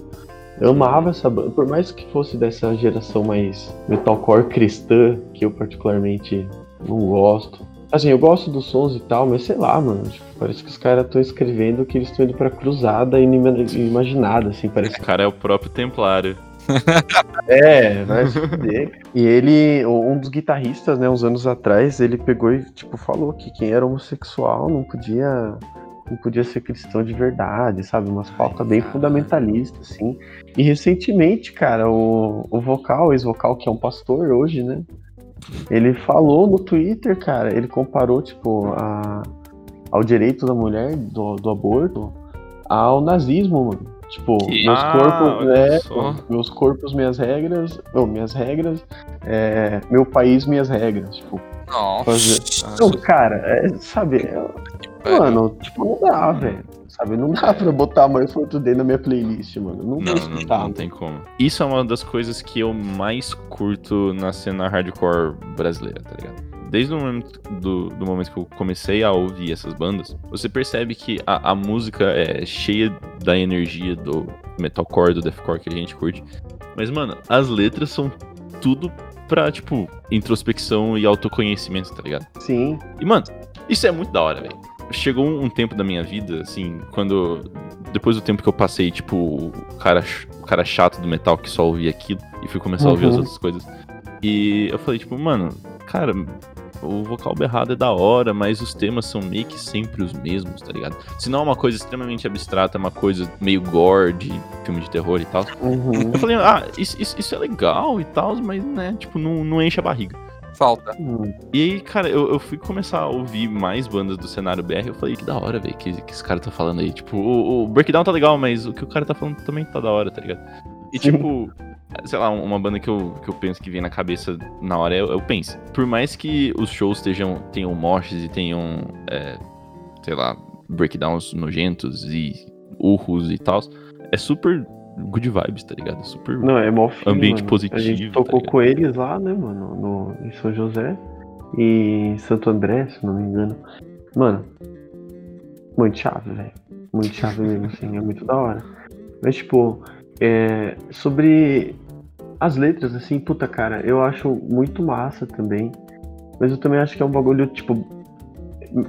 [SPEAKER 3] eu amava essa banda, por mais que fosse dessa geração mais metalcore cristã, que eu particularmente não gosto. Assim, eu gosto dos sons e tal, mas sei lá, mano. tipo, parece que os caras estão escrevendo que eles estão indo pra cruzada inimaginada, assim. Parece
[SPEAKER 2] esse cara é o próprio Templário. [LAUGHS]
[SPEAKER 3] é, vai se fuder. E ele, um dos guitarristas, né, uns anos atrás, ele pegou e, tipo, falou que quem era homossexual não podia não podia ser cristão de verdade, sabe? Umas pautas bem fundamentalistas, assim. E recentemente, cara, o, o vocal, o ex-vocal, que é um pastor hoje, né? Ele falou no Twitter, cara, ele comparou, tipo, a, ao direito da mulher do, do aborto ao nazismo, mano. Tipo,
[SPEAKER 1] Que-
[SPEAKER 3] meus
[SPEAKER 2] Ah,
[SPEAKER 3] corpos, né?
[SPEAKER 2] só.
[SPEAKER 3] Meus corpos, minhas regras. Ou minhas regras. é, meu país, minhas regras. Tipo,
[SPEAKER 1] Nossa.
[SPEAKER 3] fazer. Não, cara, é, sabe? É- mano, tipo, não dá, velho. Sabe? Não dá pra botar mais foto dele na minha playlist, mano. Não,
[SPEAKER 2] Não, não,
[SPEAKER 3] escutar.
[SPEAKER 2] não
[SPEAKER 3] mano.
[SPEAKER 2] tem como. Isso é uma das coisas que eu mais curto na cena hardcore brasileira, tá ligado? Desde o momento, do, do momento que eu comecei a ouvir essas bandas, você percebe que a, a música é cheia da energia do metalcore, do deathcore que a gente curte. Mas, mano, as letras são tudo pra, tipo, introspecção e autoconhecimento, tá ligado?
[SPEAKER 3] Sim.
[SPEAKER 2] E, mano, isso é muito da hora, velho. Chegou um tempo da minha vida, assim, quando. Depois do tempo que eu passei, tipo, o cara, o cara chato do metal que só ouvia aquilo e fui começar a ouvir as
[SPEAKER 3] Uhum.
[SPEAKER 2] outras coisas. E eu falei, tipo, mano, cara, o vocal berrado é da hora, mas os temas são meio que sempre os mesmos, tá ligado? Se não é uma coisa extremamente abstrata, é uma coisa meio gore de filme de terror e tal.
[SPEAKER 3] Uhum.
[SPEAKER 2] Eu falei, ah, isso, isso, isso é legal e tal, mas, né, tipo, não, não enche a barriga.
[SPEAKER 1] Falta.
[SPEAKER 3] Hum.
[SPEAKER 2] E aí, cara, eu, eu fui começar a ouvir mais bandas do cenário BR. Eu falei, que da hora, velho, que, que esse cara tá falando aí. Tipo, o, o Breakdown tá legal, mas o que o cara tá falando também tá da hora, tá ligado? E
[SPEAKER 3] Sim.
[SPEAKER 2] tipo, sei lá, uma banda que eu, que eu penso que vem na cabeça na hora é, é o Pense. Por mais que os shows estejam, tenham moshes e tenham, é, sei lá, breakdowns nojentos e urros e tal, é super good vibes, tá ligado? Super.
[SPEAKER 3] Não, é mó fino,
[SPEAKER 2] Ambiente
[SPEAKER 3] mano.
[SPEAKER 2] positivo,
[SPEAKER 3] A gente
[SPEAKER 2] tá
[SPEAKER 3] tocou
[SPEAKER 2] ligado?
[SPEAKER 3] com eles lá, né, mano, no, em São José e em Santo André, se não me engano. Mano, muito chave, velho. Muito chave [LAUGHS] mesmo, assim, é muito da hora. Mas, tipo, é, sobre as letras, assim, puta, cara, eu acho muito massa também. Mas eu também acho que é um bagulho, tipo,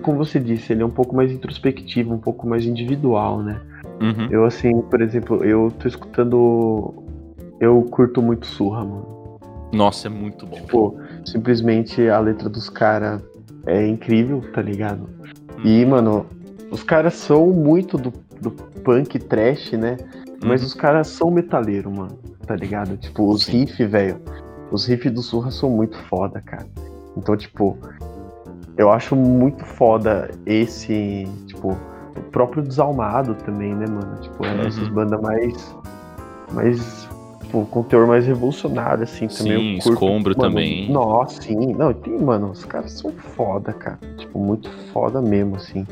[SPEAKER 3] como você disse, ele é um pouco mais introspectivo, um pouco mais individual, né?
[SPEAKER 2] Uhum.
[SPEAKER 3] Eu, assim, por exemplo, eu tô escutando. Eu curto muito surra, mano.
[SPEAKER 2] Nossa, é muito bom.
[SPEAKER 3] Tipo, simplesmente a letra dos caras é incrível, tá ligado? E, mano, os caras são muito do, do punk trash, né? Mas
[SPEAKER 2] Uhum.
[SPEAKER 3] os caras são metaleiro, mano. Tá ligado? Tipo, os
[SPEAKER 2] Sim.
[SPEAKER 3] riff, velho. os riffs do Surra são muito foda, cara. Então, tipo, eu acho muito foda esse, tipo, próprio Desalmado também, né, mano? Tipo, é
[SPEAKER 2] Uhum.
[SPEAKER 3] essas bandas mais. mais. Tipo, com teor mais revolucionário, assim, também.
[SPEAKER 2] Sim,
[SPEAKER 3] curto,
[SPEAKER 2] Escombro
[SPEAKER 3] mano,
[SPEAKER 2] também.
[SPEAKER 3] Nossa, sim. Não, tem, mano, os caras são foda, cara. Tipo, muito foda mesmo, assim.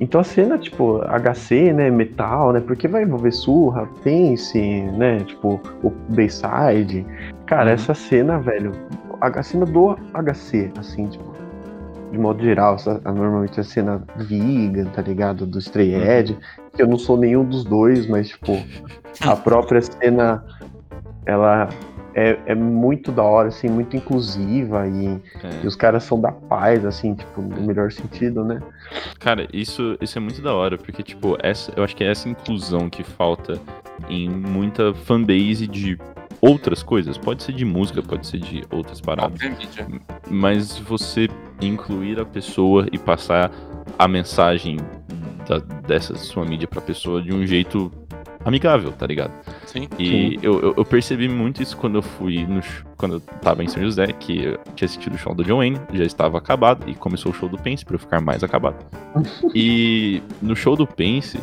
[SPEAKER 3] Então a cena, tipo, HC, né, metal, né, porque vai envolver surra, pense, né, tipo, o Bayside. Cara,
[SPEAKER 2] Uhum.
[SPEAKER 3] essa cena, velho, a cena do HC, assim, tipo, de modo geral, a- normalmente a cena vegan, tá ligado, do Stray
[SPEAKER 2] Uhum.
[SPEAKER 3] Edge, que eu não sou nenhum dos dois, mas, tipo, a própria cena, ela é, é muito da hora, assim, muito inclusiva e,
[SPEAKER 2] É.
[SPEAKER 3] e os caras são da paz, assim, tipo, no melhor sentido, né?
[SPEAKER 2] Cara, isso, isso é muito da hora, porque, tipo, essa, eu acho que é essa inclusão que falta em muita fanbase de outras coisas. Pode ser de música, pode ser de outras paradas. Mas você incluir a pessoa e passar a mensagem da- dessa sua mídia pra pessoa de um jeito amigável, tá ligado?
[SPEAKER 1] Sim.
[SPEAKER 2] E eu, eu, eu percebi muito isso quando eu fui no quando eu tava em São José, que eu tinha assistido o show do John Wayne, já estava acabado, e começou o show do Pence pra eu ficar mais acabado. [LAUGHS] e no show do Pence,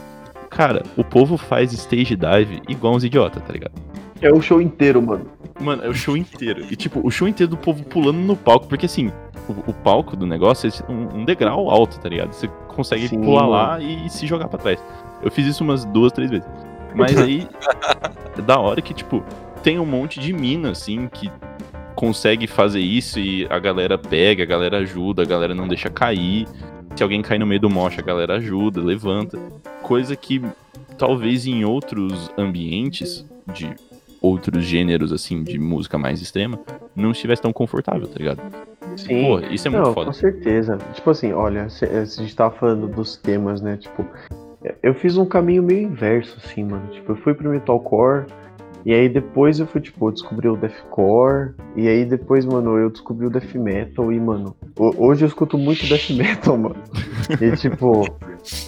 [SPEAKER 2] cara, o povo faz stage dive igual uns idiotas, tá ligado?
[SPEAKER 3] É o show inteiro, mano.
[SPEAKER 2] Mano, é o show inteiro. E tipo, o show inteiro do povo pulando no palco, porque assim, o, o palco do negócio é um, um degrau alto, tá ligado? Você consegue
[SPEAKER 3] Sim,
[SPEAKER 2] pular
[SPEAKER 3] mano.
[SPEAKER 2] lá e, se jogar pra trás. Eu fiz isso umas duas, três vezes. Mas aí, [LAUGHS] é da hora que, tipo, tem um monte de mina, assim, que consegue fazer isso e a galera pega, a galera ajuda, a galera não deixa cair. Se alguém cair no meio do mosh, a galera ajuda, levanta. Coisa que talvez em outros ambientes de outros gêneros, assim, de música mais extrema, não estivesse tão confortável, tá ligado?
[SPEAKER 3] Sim.
[SPEAKER 2] Pô, isso é muito
[SPEAKER 3] Não,
[SPEAKER 2] foda.
[SPEAKER 3] com certeza. Tipo assim, olha, se, se a gente tava falando dos temas, né? Tipo, eu fiz um caminho meio inverso, assim, mano. Tipo, eu fui pro metalcore, e aí depois eu fui, tipo, eu descobri o deathcore, e aí depois, mano, eu descobri o death metal, e, mano, ho- hoje eu escuto muito death [LAUGHS] metal, mano. E, tipo,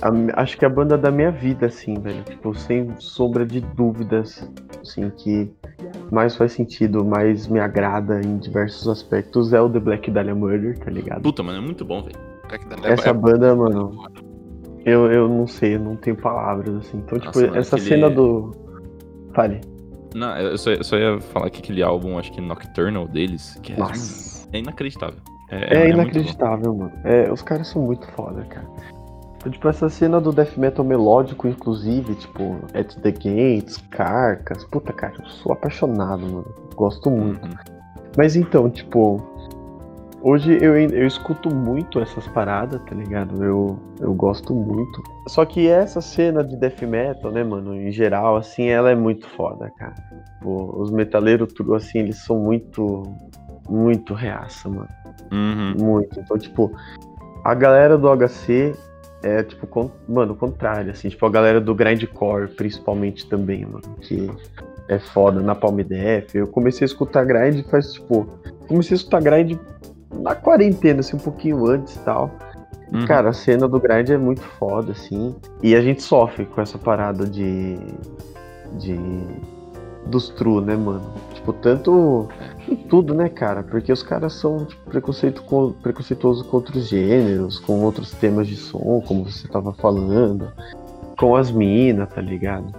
[SPEAKER 3] a- acho que é a banda da minha vida, assim, velho. Tipo, sem sombra de dúvidas, assim, que mais faz sentido, mais me agrada em diversos aspectos é o The Black Dahlia Murder, tá ligado?
[SPEAKER 2] Puta, mano, é muito bom, velho.
[SPEAKER 1] Black Dahlia
[SPEAKER 3] Essa
[SPEAKER 1] é-
[SPEAKER 3] banda, mano, eu, eu não sei, eu não tenho palavras, assim. Então, tipo,
[SPEAKER 2] Nossa, mano,
[SPEAKER 3] essa
[SPEAKER 2] aquele-
[SPEAKER 3] cena do. Fale.
[SPEAKER 2] Não, eu só, eu só ia falar que aquele álbum, acho que Nocturnal deles, que é,
[SPEAKER 3] Nossa.
[SPEAKER 2] é inacreditável.
[SPEAKER 3] É,
[SPEAKER 2] muito bom.
[SPEAKER 3] inacreditável, mano. É, os caras são muito foda, cara. Então, tipo, essa cena do death metal melódico, inclusive, tipo, At the Gates, Carcas. Puta, cara, eu sou apaixonado, mano. Gosto muito.
[SPEAKER 2] Uhum.
[SPEAKER 3] Mas então, tipo, hoje eu, eu escuto muito essas paradas, tá ligado? Eu, eu gosto muito. Só que essa cena de death metal, né, mano, em geral, assim, ela é muito foda, cara. Tipo, os metaleiros, tudo assim, eles são muito, muito reaça, mano.
[SPEAKER 2] Uhum.
[SPEAKER 3] Muito. Então, tipo, a galera do HC é, tipo, con- mano, o contrário, assim, tipo, a galera do grindcore, principalmente também, mano, que é foda na Palm Def. Eu comecei a escutar grind faz, tipo, comecei a escutar grind na quarentena, assim, um pouquinho antes e tal.
[SPEAKER 2] Uhum.
[SPEAKER 3] Cara, a cena do grind é muito foda, assim. E a gente sofre com essa parada de. de. dos true, né, mano? Tipo, tanto. em tudo, né, cara? Porque os caras são tipo, preconceito com, preconceituosos com outros gêneros, com outros temas de som, como você tava falando. Com as minas, tá ligado?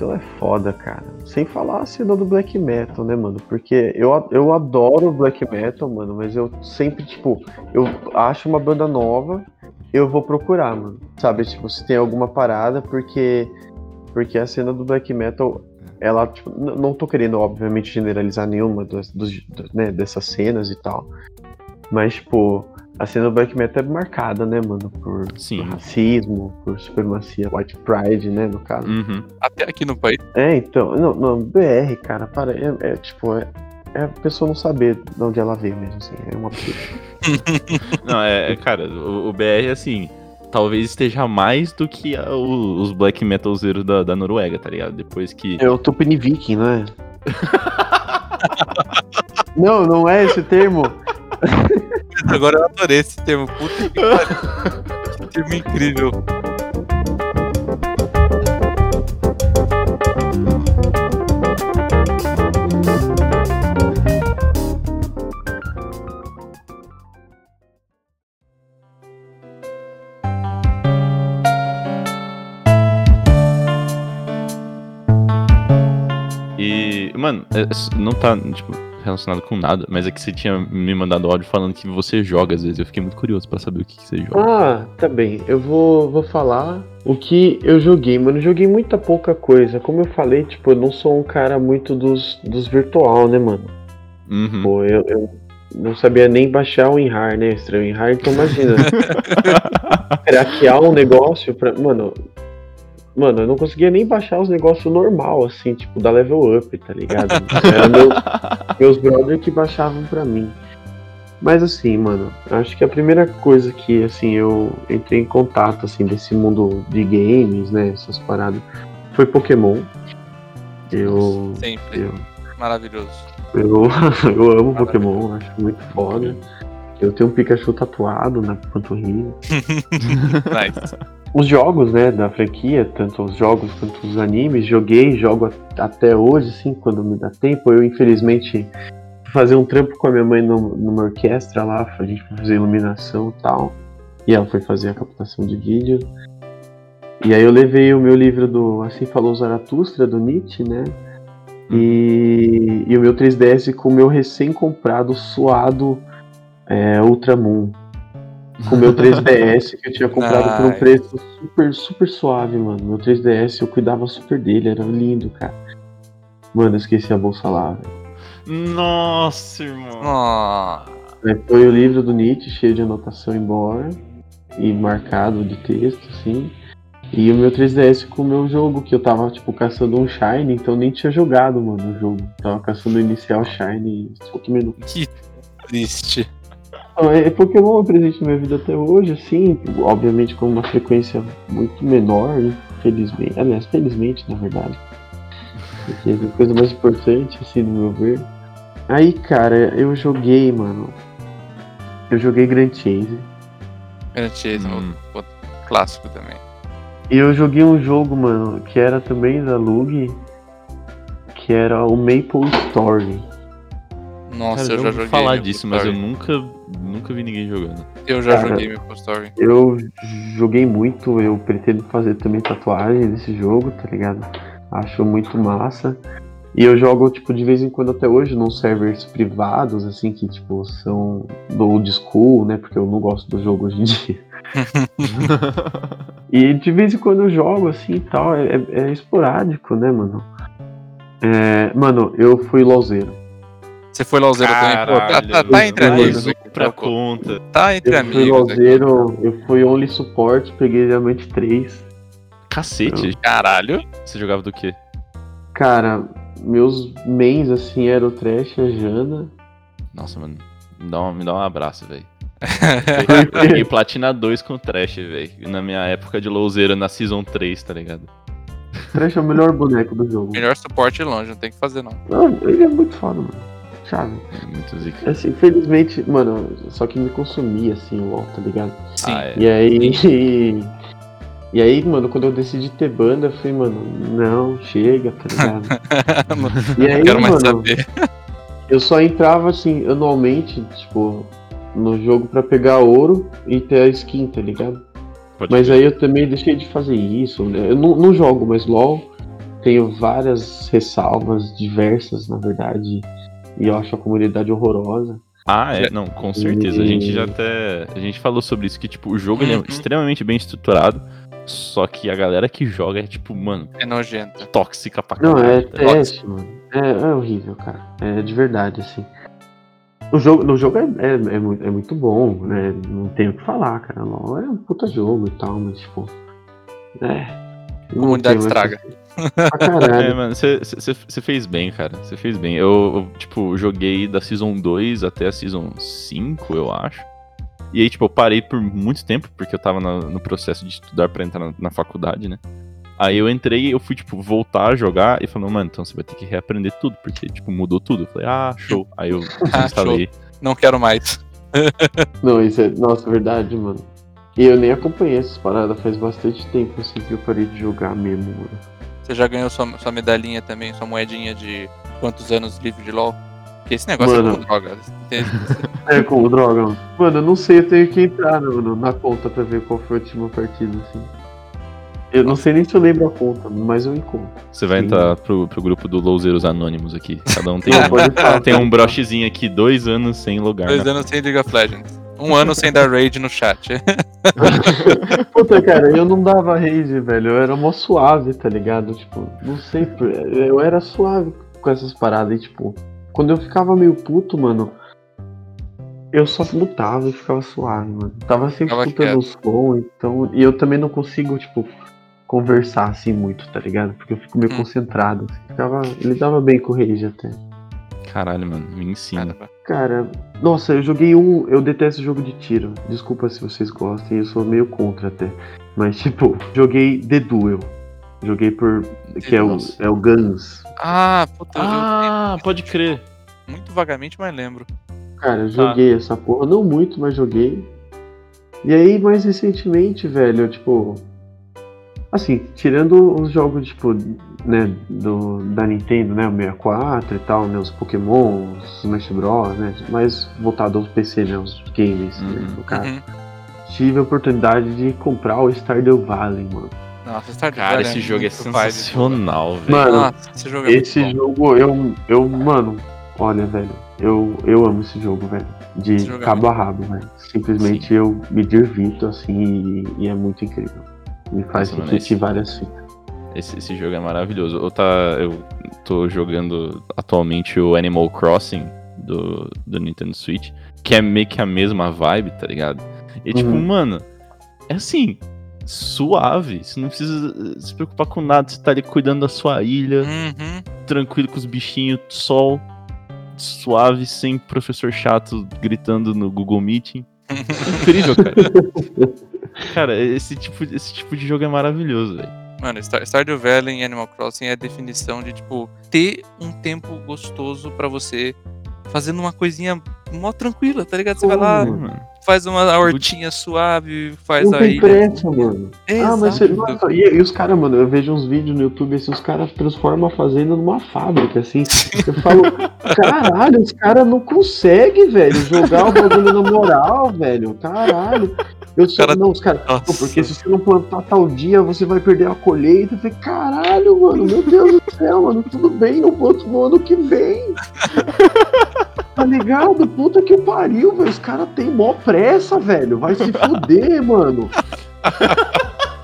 [SPEAKER 3] Então é foda, cara. Sem falar a cena do black metal, né, mano? Porque eu, eu adoro black metal, mano, mas eu sempre, tipo, eu acho uma banda nova, eu vou procurar, mano. Sabe, tipo, se tem alguma parada, porque porque a cena do black metal, ela, tipo, não tô querendo, obviamente, generalizar nenhuma das, dos, do- né, dessas cenas e tal, mas, tipo, a cena do black metal é marcada, né, mano, por,
[SPEAKER 2] Sim.
[SPEAKER 3] por racismo, por supremacia, white pride, né, no caso.
[SPEAKER 2] Uhum.
[SPEAKER 1] Até aqui no país.
[SPEAKER 3] É, então, não, não, BR, cara, para, é, é, tipo, é, é a pessoa não saber de onde ela veio mesmo, assim, é uma. [LAUGHS]
[SPEAKER 2] Não, é, é, cara, o, o BR, assim, talvez esteja mais do que a- o- os black metalzeiros da, da Noruega, tá ligado? Depois que.
[SPEAKER 3] É o Tupini Viking, não é? [LAUGHS] não, não é esse termo. [LAUGHS]
[SPEAKER 1] Agora eu adorei esse termo. Puta que pariu. [LAUGHS] Que termo incrível.
[SPEAKER 2] Que. Mano, é- não tá, tipo, relacionado com nada, mas é que você tinha me mandado áudio falando que você joga às vezes. Eu fiquei muito curioso pra saber o que, que você joga.
[SPEAKER 3] Ah, tá bem. Eu vou, vou falar o que eu joguei, mano. Eu joguei muita pouca coisa. Como eu falei, tipo, eu não sou um cara muito dos, dos virtual, né, mano?
[SPEAKER 2] Uhum.
[SPEAKER 3] Pô, eu, eu não sabia nem baixar o WinRAR, né? Estranho WinRAR, então imagina. [LAUGHS] craquear um negócio pra. Mano. Mano, eu não conseguia nem baixar os negócios normal, assim, tipo, da level up, tá ligado? Era [LAUGHS] meus, meus brothers que baixavam pra mim. Mas assim, mano, acho que a primeira coisa que, assim, eu entrei em contato, assim, desse mundo de games, né, essas paradas, foi Pokémon. Eu,
[SPEAKER 1] Sempre.
[SPEAKER 3] eu,
[SPEAKER 1] Maravilhoso.
[SPEAKER 3] eu, [LAUGHS] eu amo Pokémon, acho muito foda. Eu tenho um Pikachu tatuado na panturrilha. [LAUGHS]
[SPEAKER 1] Nice.
[SPEAKER 3] Os jogos, né, da franquia, tanto os jogos quanto os animes, joguei, jogo até hoje, assim, quando me dá tempo. Eu, infelizmente, fui fazer um trampo com a minha mãe no- numa orquestra lá, a gente foi fazer iluminação e tal. E ela foi fazer a captação de vídeo. E aí eu levei o meu livro do Assim Falou Zaratustra, do Nietzsche, né? E, e o meu 3DS com o meu recém-comprado, suado é, Ultramoon. Com o meu 3DS que eu tinha comprado por um preço super, super suave, mano. Meu 3DS eu cuidava super dele, era lindo, cara. Mano, eu esqueci a bolsa lá, velho.
[SPEAKER 2] Nossa, irmão.
[SPEAKER 3] Aí Foi o livro do Nietzsche, cheio de anotação embora. E marcado de texto, assim. E o meu 3DS com o meu jogo, que eu tava, tipo, caçando um Shine, então nem tinha jogado, mano, o jogo. Tava caçando o inicial Shine e só que minuto.
[SPEAKER 1] que triste.
[SPEAKER 3] Então, é Pokémon é presente na minha vida até hoje, assim, obviamente com uma frequência muito menor, infelizmente. Aliás, felizmente, na verdade. Porque é a coisa mais importante, assim, no meu ver. Aí, cara, eu joguei, mano. Eu joguei Grand Chase.
[SPEAKER 1] Grand Chase,
[SPEAKER 2] Hum.
[SPEAKER 1] outro- outro clássico também.
[SPEAKER 3] E eu joguei um jogo, mano, que era também da Lug, que era o Maple Story.
[SPEAKER 1] Nossa,
[SPEAKER 2] Cara,
[SPEAKER 1] eu já
[SPEAKER 2] ouvi
[SPEAKER 1] joguei.
[SPEAKER 2] falar
[SPEAKER 1] Maple
[SPEAKER 2] disso, mas eu
[SPEAKER 1] Story.
[SPEAKER 2] nunca, nunca vi ninguém jogando.
[SPEAKER 1] Eu já
[SPEAKER 3] Cara,
[SPEAKER 1] joguei Maple Story.
[SPEAKER 3] Eu joguei muito, eu pretendo fazer também tatuagem desse jogo, tá ligado? Acho muito massa. E eu jogo, tipo, de vez em quando até hoje, nos servers privados, assim, que, tipo, são do old school, né? Porque eu não gosto do jogo hoje em dia. [LAUGHS] E de vez em quando eu jogo, assim, e tal, é, é- é esporádico, né, mano? É, mano, eu fui lauzeiro.
[SPEAKER 1] Você foi lauzeiro também? Pô, tá, tá- tá
[SPEAKER 3] Caralho,
[SPEAKER 1] entre amigos.
[SPEAKER 2] pra conta.
[SPEAKER 1] Tá entre
[SPEAKER 3] Eu fui
[SPEAKER 1] amigos. aqui.
[SPEAKER 3] lauzeiro, eu fui only support, peguei diamante 3.
[SPEAKER 2] Cacete.
[SPEAKER 1] Caralho.
[SPEAKER 2] Você jogava do quê?
[SPEAKER 3] Cara, meus mains, assim, eram o Trash e a Jana.
[SPEAKER 2] Nossa, mano. Me dá um, me dá um abraço, velho. [LAUGHS] Eu peguei Platina 2 com o Trash, velho. Na minha época de louzeira na Season 3, tá ligado?
[SPEAKER 3] Trash é o melhor boneco do jogo.
[SPEAKER 1] Melhor suporte longe, não tem o que fazer não.
[SPEAKER 3] Não, ele é muito foda, mano. Chave.
[SPEAKER 2] Muito zica.
[SPEAKER 3] Assim, infelizmente, mano, só que me consumia, assim, o LoL, tá ligado?
[SPEAKER 1] Sim.
[SPEAKER 2] Ah, é.
[SPEAKER 3] E aí. [LAUGHS] E aí, mano, quando eu decidi ter banda, eu falei, mano, não, chega, tá ligado? [LAUGHS] E aí,
[SPEAKER 1] não quero mais
[SPEAKER 3] mano,
[SPEAKER 1] saber.
[SPEAKER 3] eu só entrava assim, anualmente, tipo, no jogo pra pegar ouro e ter a skin, tá ligado?
[SPEAKER 2] Pode
[SPEAKER 3] Mas
[SPEAKER 2] crer.
[SPEAKER 3] aí eu também deixei de fazer isso. né? Eu não, não jogo mais LOL. Tenho várias ressalvas, diversas, na verdade. E eu acho a comunidade horrorosa.
[SPEAKER 2] Ah, é, não, com certeza. A gente já até. A gente falou sobre isso, que, tipo, o jogo ele é
[SPEAKER 1] Uhum.
[SPEAKER 2] extremamente bem estruturado. Só que a galera que joga é, tipo, mano,
[SPEAKER 1] É nojento.
[SPEAKER 2] tóxica pra
[SPEAKER 3] Não,
[SPEAKER 2] caralho.
[SPEAKER 3] é
[SPEAKER 2] tá
[SPEAKER 3] mano. É, é horrível, cara. É de verdade, assim. O jogo, no jogo é, é, é muito, é muito bom, né? Não tenho o que falar, cara. LOL é um puta jogo e tal, mas, tipo. É. não
[SPEAKER 1] Comunidade
[SPEAKER 3] mais-
[SPEAKER 1] estraga.
[SPEAKER 3] Pra
[SPEAKER 2] É,
[SPEAKER 3] caralho.
[SPEAKER 2] mano, você fez bem, cara. Você fez bem. Eu, eu, tipo, joguei da Season 2 até a Season 5, eu acho. E aí, tipo, eu parei por muito tempo, porque eu tava na- no processo de estudar pra entrar na, na faculdade, né? Aí eu entrei, eu fui, tipo, voltar a jogar e falou, mano, então você vai ter que reaprender tudo, porque, tipo, mudou tudo. Eu falei, ah, show. Aí eu [LAUGHS]
[SPEAKER 1] Ah,
[SPEAKER 2] instalei.
[SPEAKER 1] Não quero mais. [LAUGHS]
[SPEAKER 3] Não, isso é. Nossa, é verdade, mano. E eu nem acompanhei essas paradas faz bastante tempo, assim, que eu parei de jogar mesmo, mano.
[SPEAKER 1] Você já ganhou sua, sua medalhinha também, sua moedinha de quantos anos livre de LOL? Porque esse negócio
[SPEAKER 3] Mano. [LAUGHS]
[SPEAKER 1] é como droga.
[SPEAKER 3] É, como droga, mano. Mano, eu não sei, eu tenho que entrar no, no- na conta pra ver qual foi a última partida, assim. Eu não sei nem se eu lembro a conta, mas eu encontro.
[SPEAKER 2] Você vai
[SPEAKER 3] Sim.
[SPEAKER 2] entrar pro, pro grupo do Louzeiros Anônimos aqui. Cada um tem, [LAUGHS]
[SPEAKER 3] falar.
[SPEAKER 2] tem um brochezinho aqui, dois anos sem lugar.
[SPEAKER 1] Dois anos sem League of Legends. Um ano sem dar raid no chat. [LAUGHS]
[SPEAKER 3] Puta, cara, eu não dava rage, velho. Eu era mó suave, tá ligado? Tipo, não sei. Eu era suave com essas paradas. E, tipo, quando eu ficava meio puto, mano, eu só mutava e ficava suave, mano. Tava sempre
[SPEAKER 1] Ficava
[SPEAKER 3] escutando o som, então. E eu também não consigo, tipo, conversar assim muito, tá ligado? Porque eu fico meio
[SPEAKER 1] Hum.
[SPEAKER 3] concentrado. assim. Ficava, ele dava bem com o rage até.
[SPEAKER 2] Caralho, mano, me ensina.
[SPEAKER 1] Caramba.
[SPEAKER 3] Cara, nossa, eu joguei um. Eu detesto jogo de tiro. Desculpa se vocês gostem, eu sou meio contra até. Mas, tipo, joguei The Duel. Joguei por. que é o, é o Guns.
[SPEAKER 1] Ah, puta, eu
[SPEAKER 2] Ah, pode crer.
[SPEAKER 1] muito vagamente, mas lembro.
[SPEAKER 3] Cara, eu joguei essa porra. Não muito, mas joguei. E aí, mais recentemente, velho, eu, tipo. Assim, tirando os jogos, tipo, né, do, da Nintendo, né, o 64 e tal, né, os Pokémon, os Smash Bros, né, mais voltado aos PC, né, os games, né,
[SPEAKER 2] Uhum.
[SPEAKER 3] no caso.
[SPEAKER 1] Uhum.
[SPEAKER 3] tive a oportunidade de comprar o Stardew Valley, mano.
[SPEAKER 1] Nossa, Stardew
[SPEAKER 2] Cara,
[SPEAKER 1] Valley
[SPEAKER 2] esse jogo é
[SPEAKER 1] muito vibe.
[SPEAKER 2] sensacional, velho.
[SPEAKER 3] Mano,
[SPEAKER 1] Nossa, esse jogo é
[SPEAKER 3] esse
[SPEAKER 1] muito bom.
[SPEAKER 3] jogo, eu, eu, mano, olha, velho, eu, eu amo esse jogo, velho. De
[SPEAKER 1] Esse jogo é
[SPEAKER 3] cabo a rabo, velho. Simplesmente eu me divirto, assim, e, e é muito incrível. Me faz
[SPEAKER 2] Nossa,
[SPEAKER 3] refletir várias fitas.
[SPEAKER 2] Esse, esse jogo é maravilhoso. Eu, tá, eu tô jogando atualmente o Animal Crossing do, do Nintendo Switch, que é meio que a mesma vibe, tá ligado? E tipo,
[SPEAKER 3] Uhum.
[SPEAKER 2] mano, é assim, suave. Você não precisa eh, se preocupar com nada. Você tá ali cuidando da sua ilha,
[SPEAKER 1] Uhum.
[SPEAKER 2] tranquilo com os bichinhos, sol, suave, sem professor chato gritando no Google Meeting. [LAUGHS] Incrível, cara. cara, esse tipo, esse tipo de jogo é maravilhoso, velho.
[SPEAKER 1] Mano, Star- Stardew Valley em Animal Crossing é a definição de, tipo, ter um tempo gostoso pra você fazendo uma coisinha mó tranquila, tá ligado? Você vai lá.
[SPEAKER 2] Mano.
[SPEAKER 1] faz uma hortinha suave, faz
[SPEAKER 3] Não
[SPEAKER 1] a
[SPEAKER 3] tem pressa, mano. Ah, mas você, nossa, e, e os caras, mano, eu vejo uns vídeos no YouTube assim, os caras transformam a fazenda numa fábrica, assim. Eu falo, [LAUGHS] caralho, os caras não conseguem, velho, jogar o bagulho na moral, velho. Caralho. Eu sou,
[SPEAKER 1] Cara-
[SPEAKER 3] não, os caras,
[SPEAKER 1] Nossa.
[SPEAKER 3] "Pô, porque se você não plantar tal dia, você vai perder a colheita. Eu falei, caralho, mano, meu Deus do céu, mano, tudo bem, eu planto no ano que vem. [LAUGHS] Tá ligado? Puta que pariu, velho. Os caras têm mó pressa, velho. Vai se fuder, mano.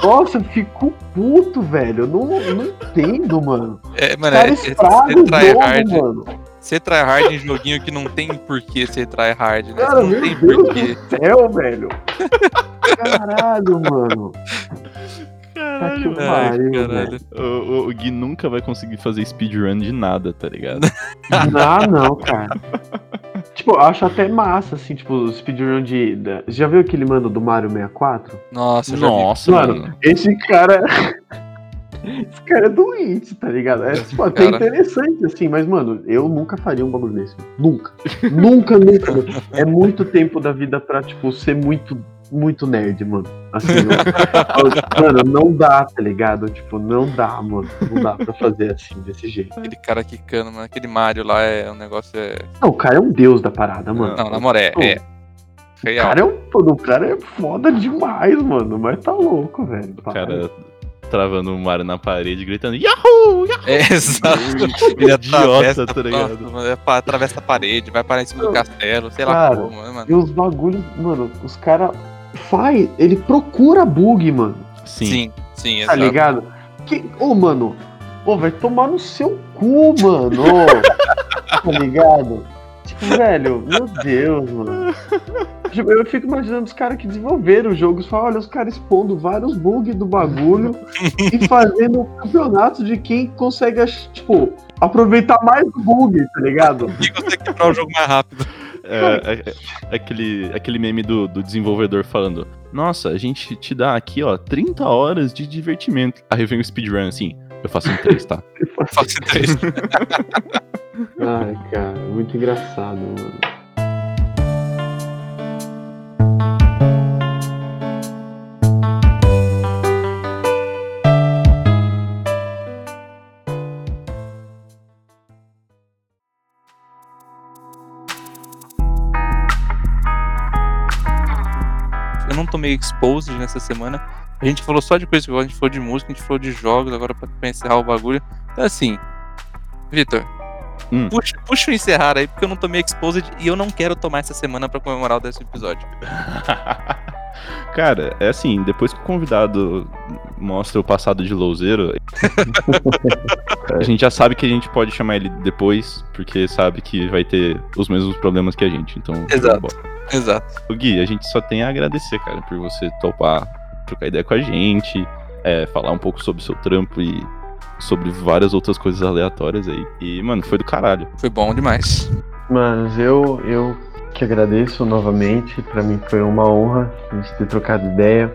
[SPEAKER 3] Nossa, fico puto, velho. Eu não, não entendo, mano.
[SPEAKER 1] É,
[SPEAKER 3] Os
[SPEAKER 1] mano, é,
[SPEAKER 3] caras
[SPEAKER 1] é, try
[SPEAKER 3] jogo,
[SPEAKER 1] hard,
[SPEAKER 3] mano.
[SPEAKER 1] Você try hard em joguinho que não tem porquê você try hard, né?
[SPEAKER 3] Cara,
[SPEAKER 1] não
[SPEAKER 3] meu
[SPEAKER 1] tem
[SPEAKER 3] Deus
[SPEAKER 1] porquê.
[SPEAKER 3] do céu, velho. Caralho, mano. Tá que
[SPEAKER 2] Caralho,
[SPEAKER 1] Ai,
[SPEAKER 3] pariu,
[SPEAKER 1] caralho.
[SPEAKER 3] velho.
[SPEAKER 2] O, o- o Gui nunca vai conseguir fazer speedrun de nada, tá ligado?
[SPEAKER 3] Ah, não, cara. Tipo, eu acho até massa, assim, tipo, o speedrun de. da- Já viu aquele mano do Mario 64?
[SPEAKER 1] Nossa, eu já vi.
[SPEAKER 2] Nossa,
[SPEAKER 3] Mano,
[SPEAKER 2] mano.
[SPEAKER 3] esse cara. Esse cara é doente, tá ligado? É tipo, até
[SPEAKER 1] Cara.
[SPEAKER 3] interessante, assim, mas, mano, eu nunca faria um bagulho desse. Nunca. nunca, [LAUGHS] nunca. É muito tempo da vida pra, tipo, ser muito, muito nerd, mano. Assim, eu- [LAUGHS] mano, não dá, tá ligado? Tipo, não dá, mano. Não dá pra fazer assim, desse jeito.
[SPEAKER 1] Aquele cara quicando, mano. Aquele Mario lá é um negócio. É...
[SPEAKER 3] Não, o cara é um deus da parada, mano.
[SPEAKER 1] Não, na moral, é.
[SPEAKER 3] Pô,
[SPEAKER 1] é.
[SPEAKER 3] O cara é, um, o cara é foda demais, mano. Mas tá louco, velho.
[SPEAKER 2] O cara travando o Mario na parede, gritando Yahoo! Yahoo!
[SPEAKER 1] É, exato. [LAUGHS] Ele atravessa,
[SPEAKER 2] Idiota, tá ligado?
[SPEAKER 1] é atravessa a parede, vai parar em cima do castelo, sei lá
[SPEAKER 3] Cara,
[SPEAKER 1] como, né, mano.
[SPEAKER 3] E os bagulhos, mano, os caras faz, ele procura bug, mano.
[SPEAKER 2] Sim.
[SPEAKER 1] Sim, sim,
[SPEAKER 3] Tá
[SPEAKER 1] exato.
[SPEAKER 3] ligado? Que, ô, mano, ô, vai tomar no seu cu, mano. [LAUGHS] tá ligado? Tipo, velho, meu Deus, mano. Tipo, eu fico imaginando os caras que desenvolveram os jogos, falam, olha, os caras expondo vários bugs do bagulho e fazendo um campeonato de quem consegue, tipo, aproveitar mais o bug, tá ligado?
[SPEAKER 1] Quem consegue quebrar o jogo mais rápido?
[SPEAKER 2] É, é- é aquele, aquele meme do, do desenvolvedor falando: Nossa, a gente te dá aqui, ó, 30 horas de divertimento. Aí vem o speedrun assim. Eu faço em 3, tá?
[SPEAKER 1] Fase 3. [LAUGHS]
[SPEAKER 3] Ai, cara, muito engraçado, mano.
[SPEAKER 1] Eu não tomei exposed nessa semana, A gente falou só de coisa que a gente falou de música, a gente falou de jogos, agora pra, pra encerrar o bagulho. Então assim, Vitor,
[SPEAKER 2] Hum.
[SPEAKER 1] puxa, puxa o encerrar aí, porque eu não tomei exposed e eu não quero tomar essa semana pra comemorar o décimo episódio. [LAUGHS]
[SPEAKER 2] Cara, é assim, depois que o convidado mostra o passado de louzeiro, [LAUGHS] a gente já sabe que a gente pode chamar ele depois, porque sabe que vai ter os mesmos problemas que a gente. Então,
[SPEAKER 1] Exato. Exato.
[SPEAKER 2] O Gui, a gente só tem a agradecer, cara, por você topar, trocar ideia com a gente, é, falar um pouco sobre o seu trampo e sobre várias outras coisas aleatórias aí. E, mano, foi do caralho.
[SPEAKER 1] Foi bom demais.
[SPEAKER 3] Mas eu, eu que agradeço novamente. Pra mim foi uma honra a gente ter trocado ideia.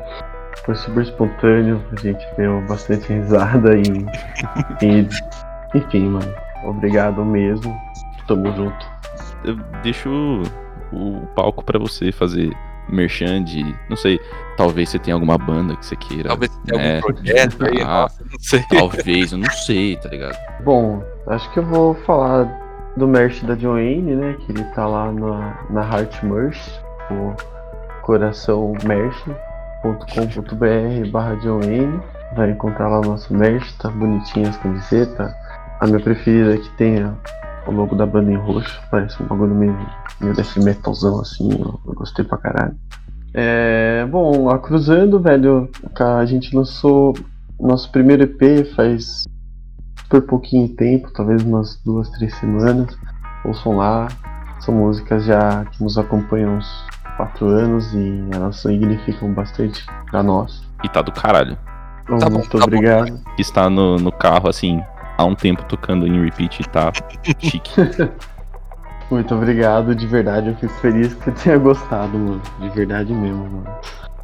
[SPEAKER 3] Foi super espontâneo, a gente deu bastante [LAUGHS] risada e, e enfim, mano. Obrigado mesmo. Tamo junto.
[SPEAKER 2] Eu deixo o, o palco pra você fazer merchan de, não sei, talvez você tenha alguma banda que você queira.
[SPEAKER 1] Talvez tenha
[SPEAKER 2] É.
[SPEAKER 1] algum projeto aí,
[SPEAKER 2] Ah.
[SPEAKER 1] nossa, não sei.
[SPEAKER 2] Talvez, eu não sei, tá ligado?
[SPEAKER 3] Bom, acho que eu vou falar do merch da Joanne, né? Que ele tá lá na, na Heart Merch, o coraçãomerch.com.br barra Joanne. Vai encontrar lá o nosso merch, tá bonitinha as camisetas. A minha preferida é que tem o logo da banda em roxo, parece um bagulho meio, meio desse metalzão assim, eu, eu gostei pra caralho. É, bom, a Cruzando, velho, a gente lançou nosso primeiro EP faz super pouquinho tempo, talvez umas duas, três semanas. Ouçam lá. São músicas já que nos acompanham há uns quatro anos e elas significam bastante pra nós.
[SPEAKER 2] E tá do caralho.
[SPEAKER 3] Então,
[SPEAKER 1] Tá bom,
[SPEAKER 3] muito
[SPEAKER 1] tá bom.
[SPEAKER 3] obrigado.
[SPEAKER 2] Que está no, no carro, assim, há um tempo tocando em repeat e tá [LAUGHS] chique.
[SPEAKER 3] Muito obrigado, de verdade. Eu fico feliz que você tenha gostado, mano. De verdade mesmo, mano.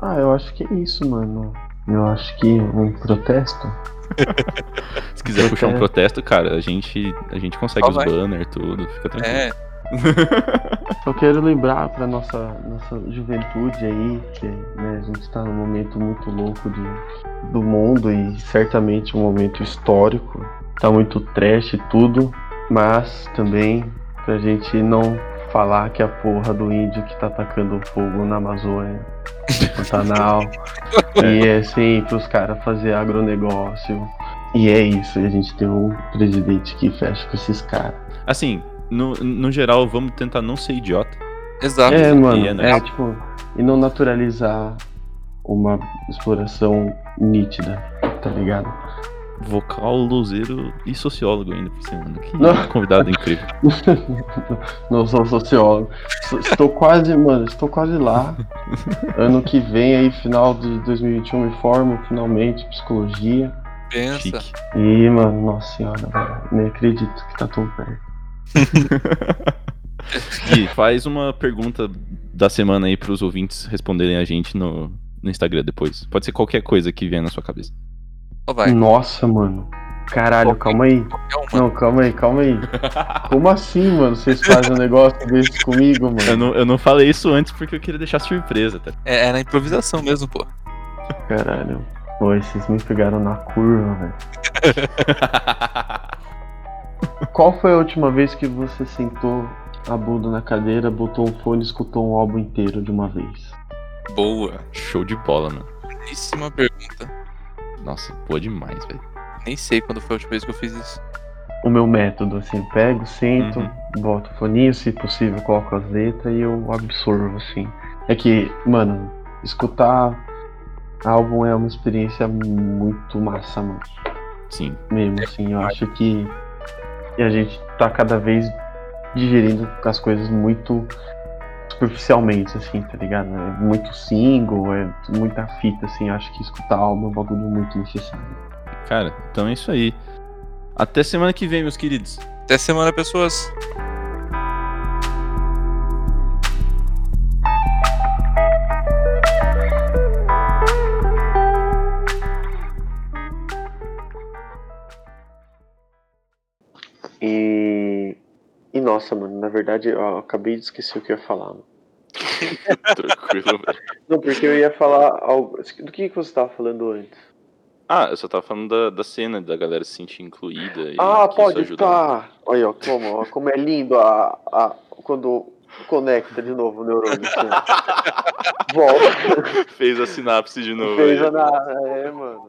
[SPEAKER 3] Ah, eu acho que é isso, mano. Eu acho que um protesto. [LAUGHS]
[SPEAKER 2] Se quiser puxar um protesto, cara, a gente, a gente consegue
[SPEAKER 1] Só
[SPEAKER 2] os banners, tudo, fica tranquilo.
[SPEAKER 1] É, [LAUGHS]
[SPEAKER 3] Só quero lembrar pra nossa, nossa juventude aí que né, a gente tá num momento muito louco de, do mundo e certamente um momento histórico. Tá muito trash e tudo, mas também pra gente não falar que a porra do índio que tá atacando fogo na Amazônia, no Pantanal, [LAUGHS] e é assim, pros caras fazer agronegócio. E é isso, e a gente tem um presidente que fecha com esses caras.
[SPEAKER 2] Assim, no, no geral, vamos tentar não ser idiota.
[SPEAKER 1] exato.
[SPEAKER 3] É, mano,
[SPEAKER 2] E é
[SPEAKER 3] é, tipo, e não naturalizar uma exploração nítida, tá ligado?
[SPEAKER 2] Vocal, luzeiro e sociólogo ainda por cima. né? Que
[SPEAKER 3] Não.
[SPEAKER 2] convidado incrível. [LAUGHS]
[SPEAKER 3] não sou sociólogo. So- Estou quase, mano, estou quase lá. [LAUGHS] Ano que vem, aí, final de 2021, me formo finalmente em psicologia.
[SPEAKER 1] Pensa.
[SPEAKER 2] Chique.
[SPEAKER 3] E, mano, nossa senhora, velho, nem acredito que tá tão perto. [LAUGHS]
[SPEAKER 2] Gui, faz uma pergunta da semana aí pros ouvintes responderem a gente no, no Instagram depois. Pode ser qualquer coisa que vier na sua cabeça.
[SPEAKER 1] Só vai.
[SPEAKER 3] Nossa, mano. Caralho, calma aí. Não, calma aí, calma aí. Como assim, mano? Vocês fazem um negócio desse comigo, mano?
[SPEAKER 2] Eu não, eu não falei isso antes porque eu queria deixar surpresa, tá?
[SPEAKER 1] É, é na improvisação mesmo, pô.
[SPEAKER 3] Caralho. Pô, vocês me pegaram na curva, velho. [LAUGHS] Qual foi a última vez que você sentou a bunda na cadeira, botou um fone e escutou um álbum inteiro de uma vez?
[SPEAKER 1] Boa.
[SPEAKER 2] Show de bola, mano.
[SPEAKER 1] Belíssima pergunta.
[SPEAKER 2] Nossa, boa demais, velho.
[SPEAKER 1] Nem sei quando foi a última vez que eu fiz isso.
[SPEAKER 3] O meu método, assim, pego, sento,
[SPEAKER 2] Uhum.
[SPEAKER 3] boto o foninho, se possível, coloco as letras e eu absorvo, assim. É que, mano, escutar álbum é uma experiência muito massa, mano.
[SPEAKER 2] Sim.
[SPEAKER 3] mesmo, assim, eu acho que a gente tá cada vez digerindo as coisas muito superficialmente, assim, tá ligado? É muito single, é muita fita, assim, acho que escutar álbum é um bagulho muito necessário.
[SPEAKER 2] Cara, então é isso aí. Até semana que vem, meus queridos.
[SPEAKER 1] Até semana, pessoas.
[SPEAKER 3] E. E nossa, mano, na verdade eu acabei de esquecer o que eu ia falar. Mano. [LAUGHS]
[SPEAKER 2] Tranquilo, velho.
[SPEAKER 3] Não, porque eu ia falar algo. Do que, que você tava falando antes?
[SPEAKER 2] Ah, eu só tava falando da, da cena, da galera se sentir incluída.
[SPEAKER 3] Ah, pode
[SPEAKER 2] ajuda.
[SPEAKER 3] tá. Olha, como, como é lindo a, a, quando conecta de novo o neurônio. Assim. [LAUGHS] Volta.
[SPEAKER 2] Fez a sinapse de novo.
[SPEAKER 3] Fez
[SPEAKER 2] aí.
[SPEAKER 3] a. É, mano.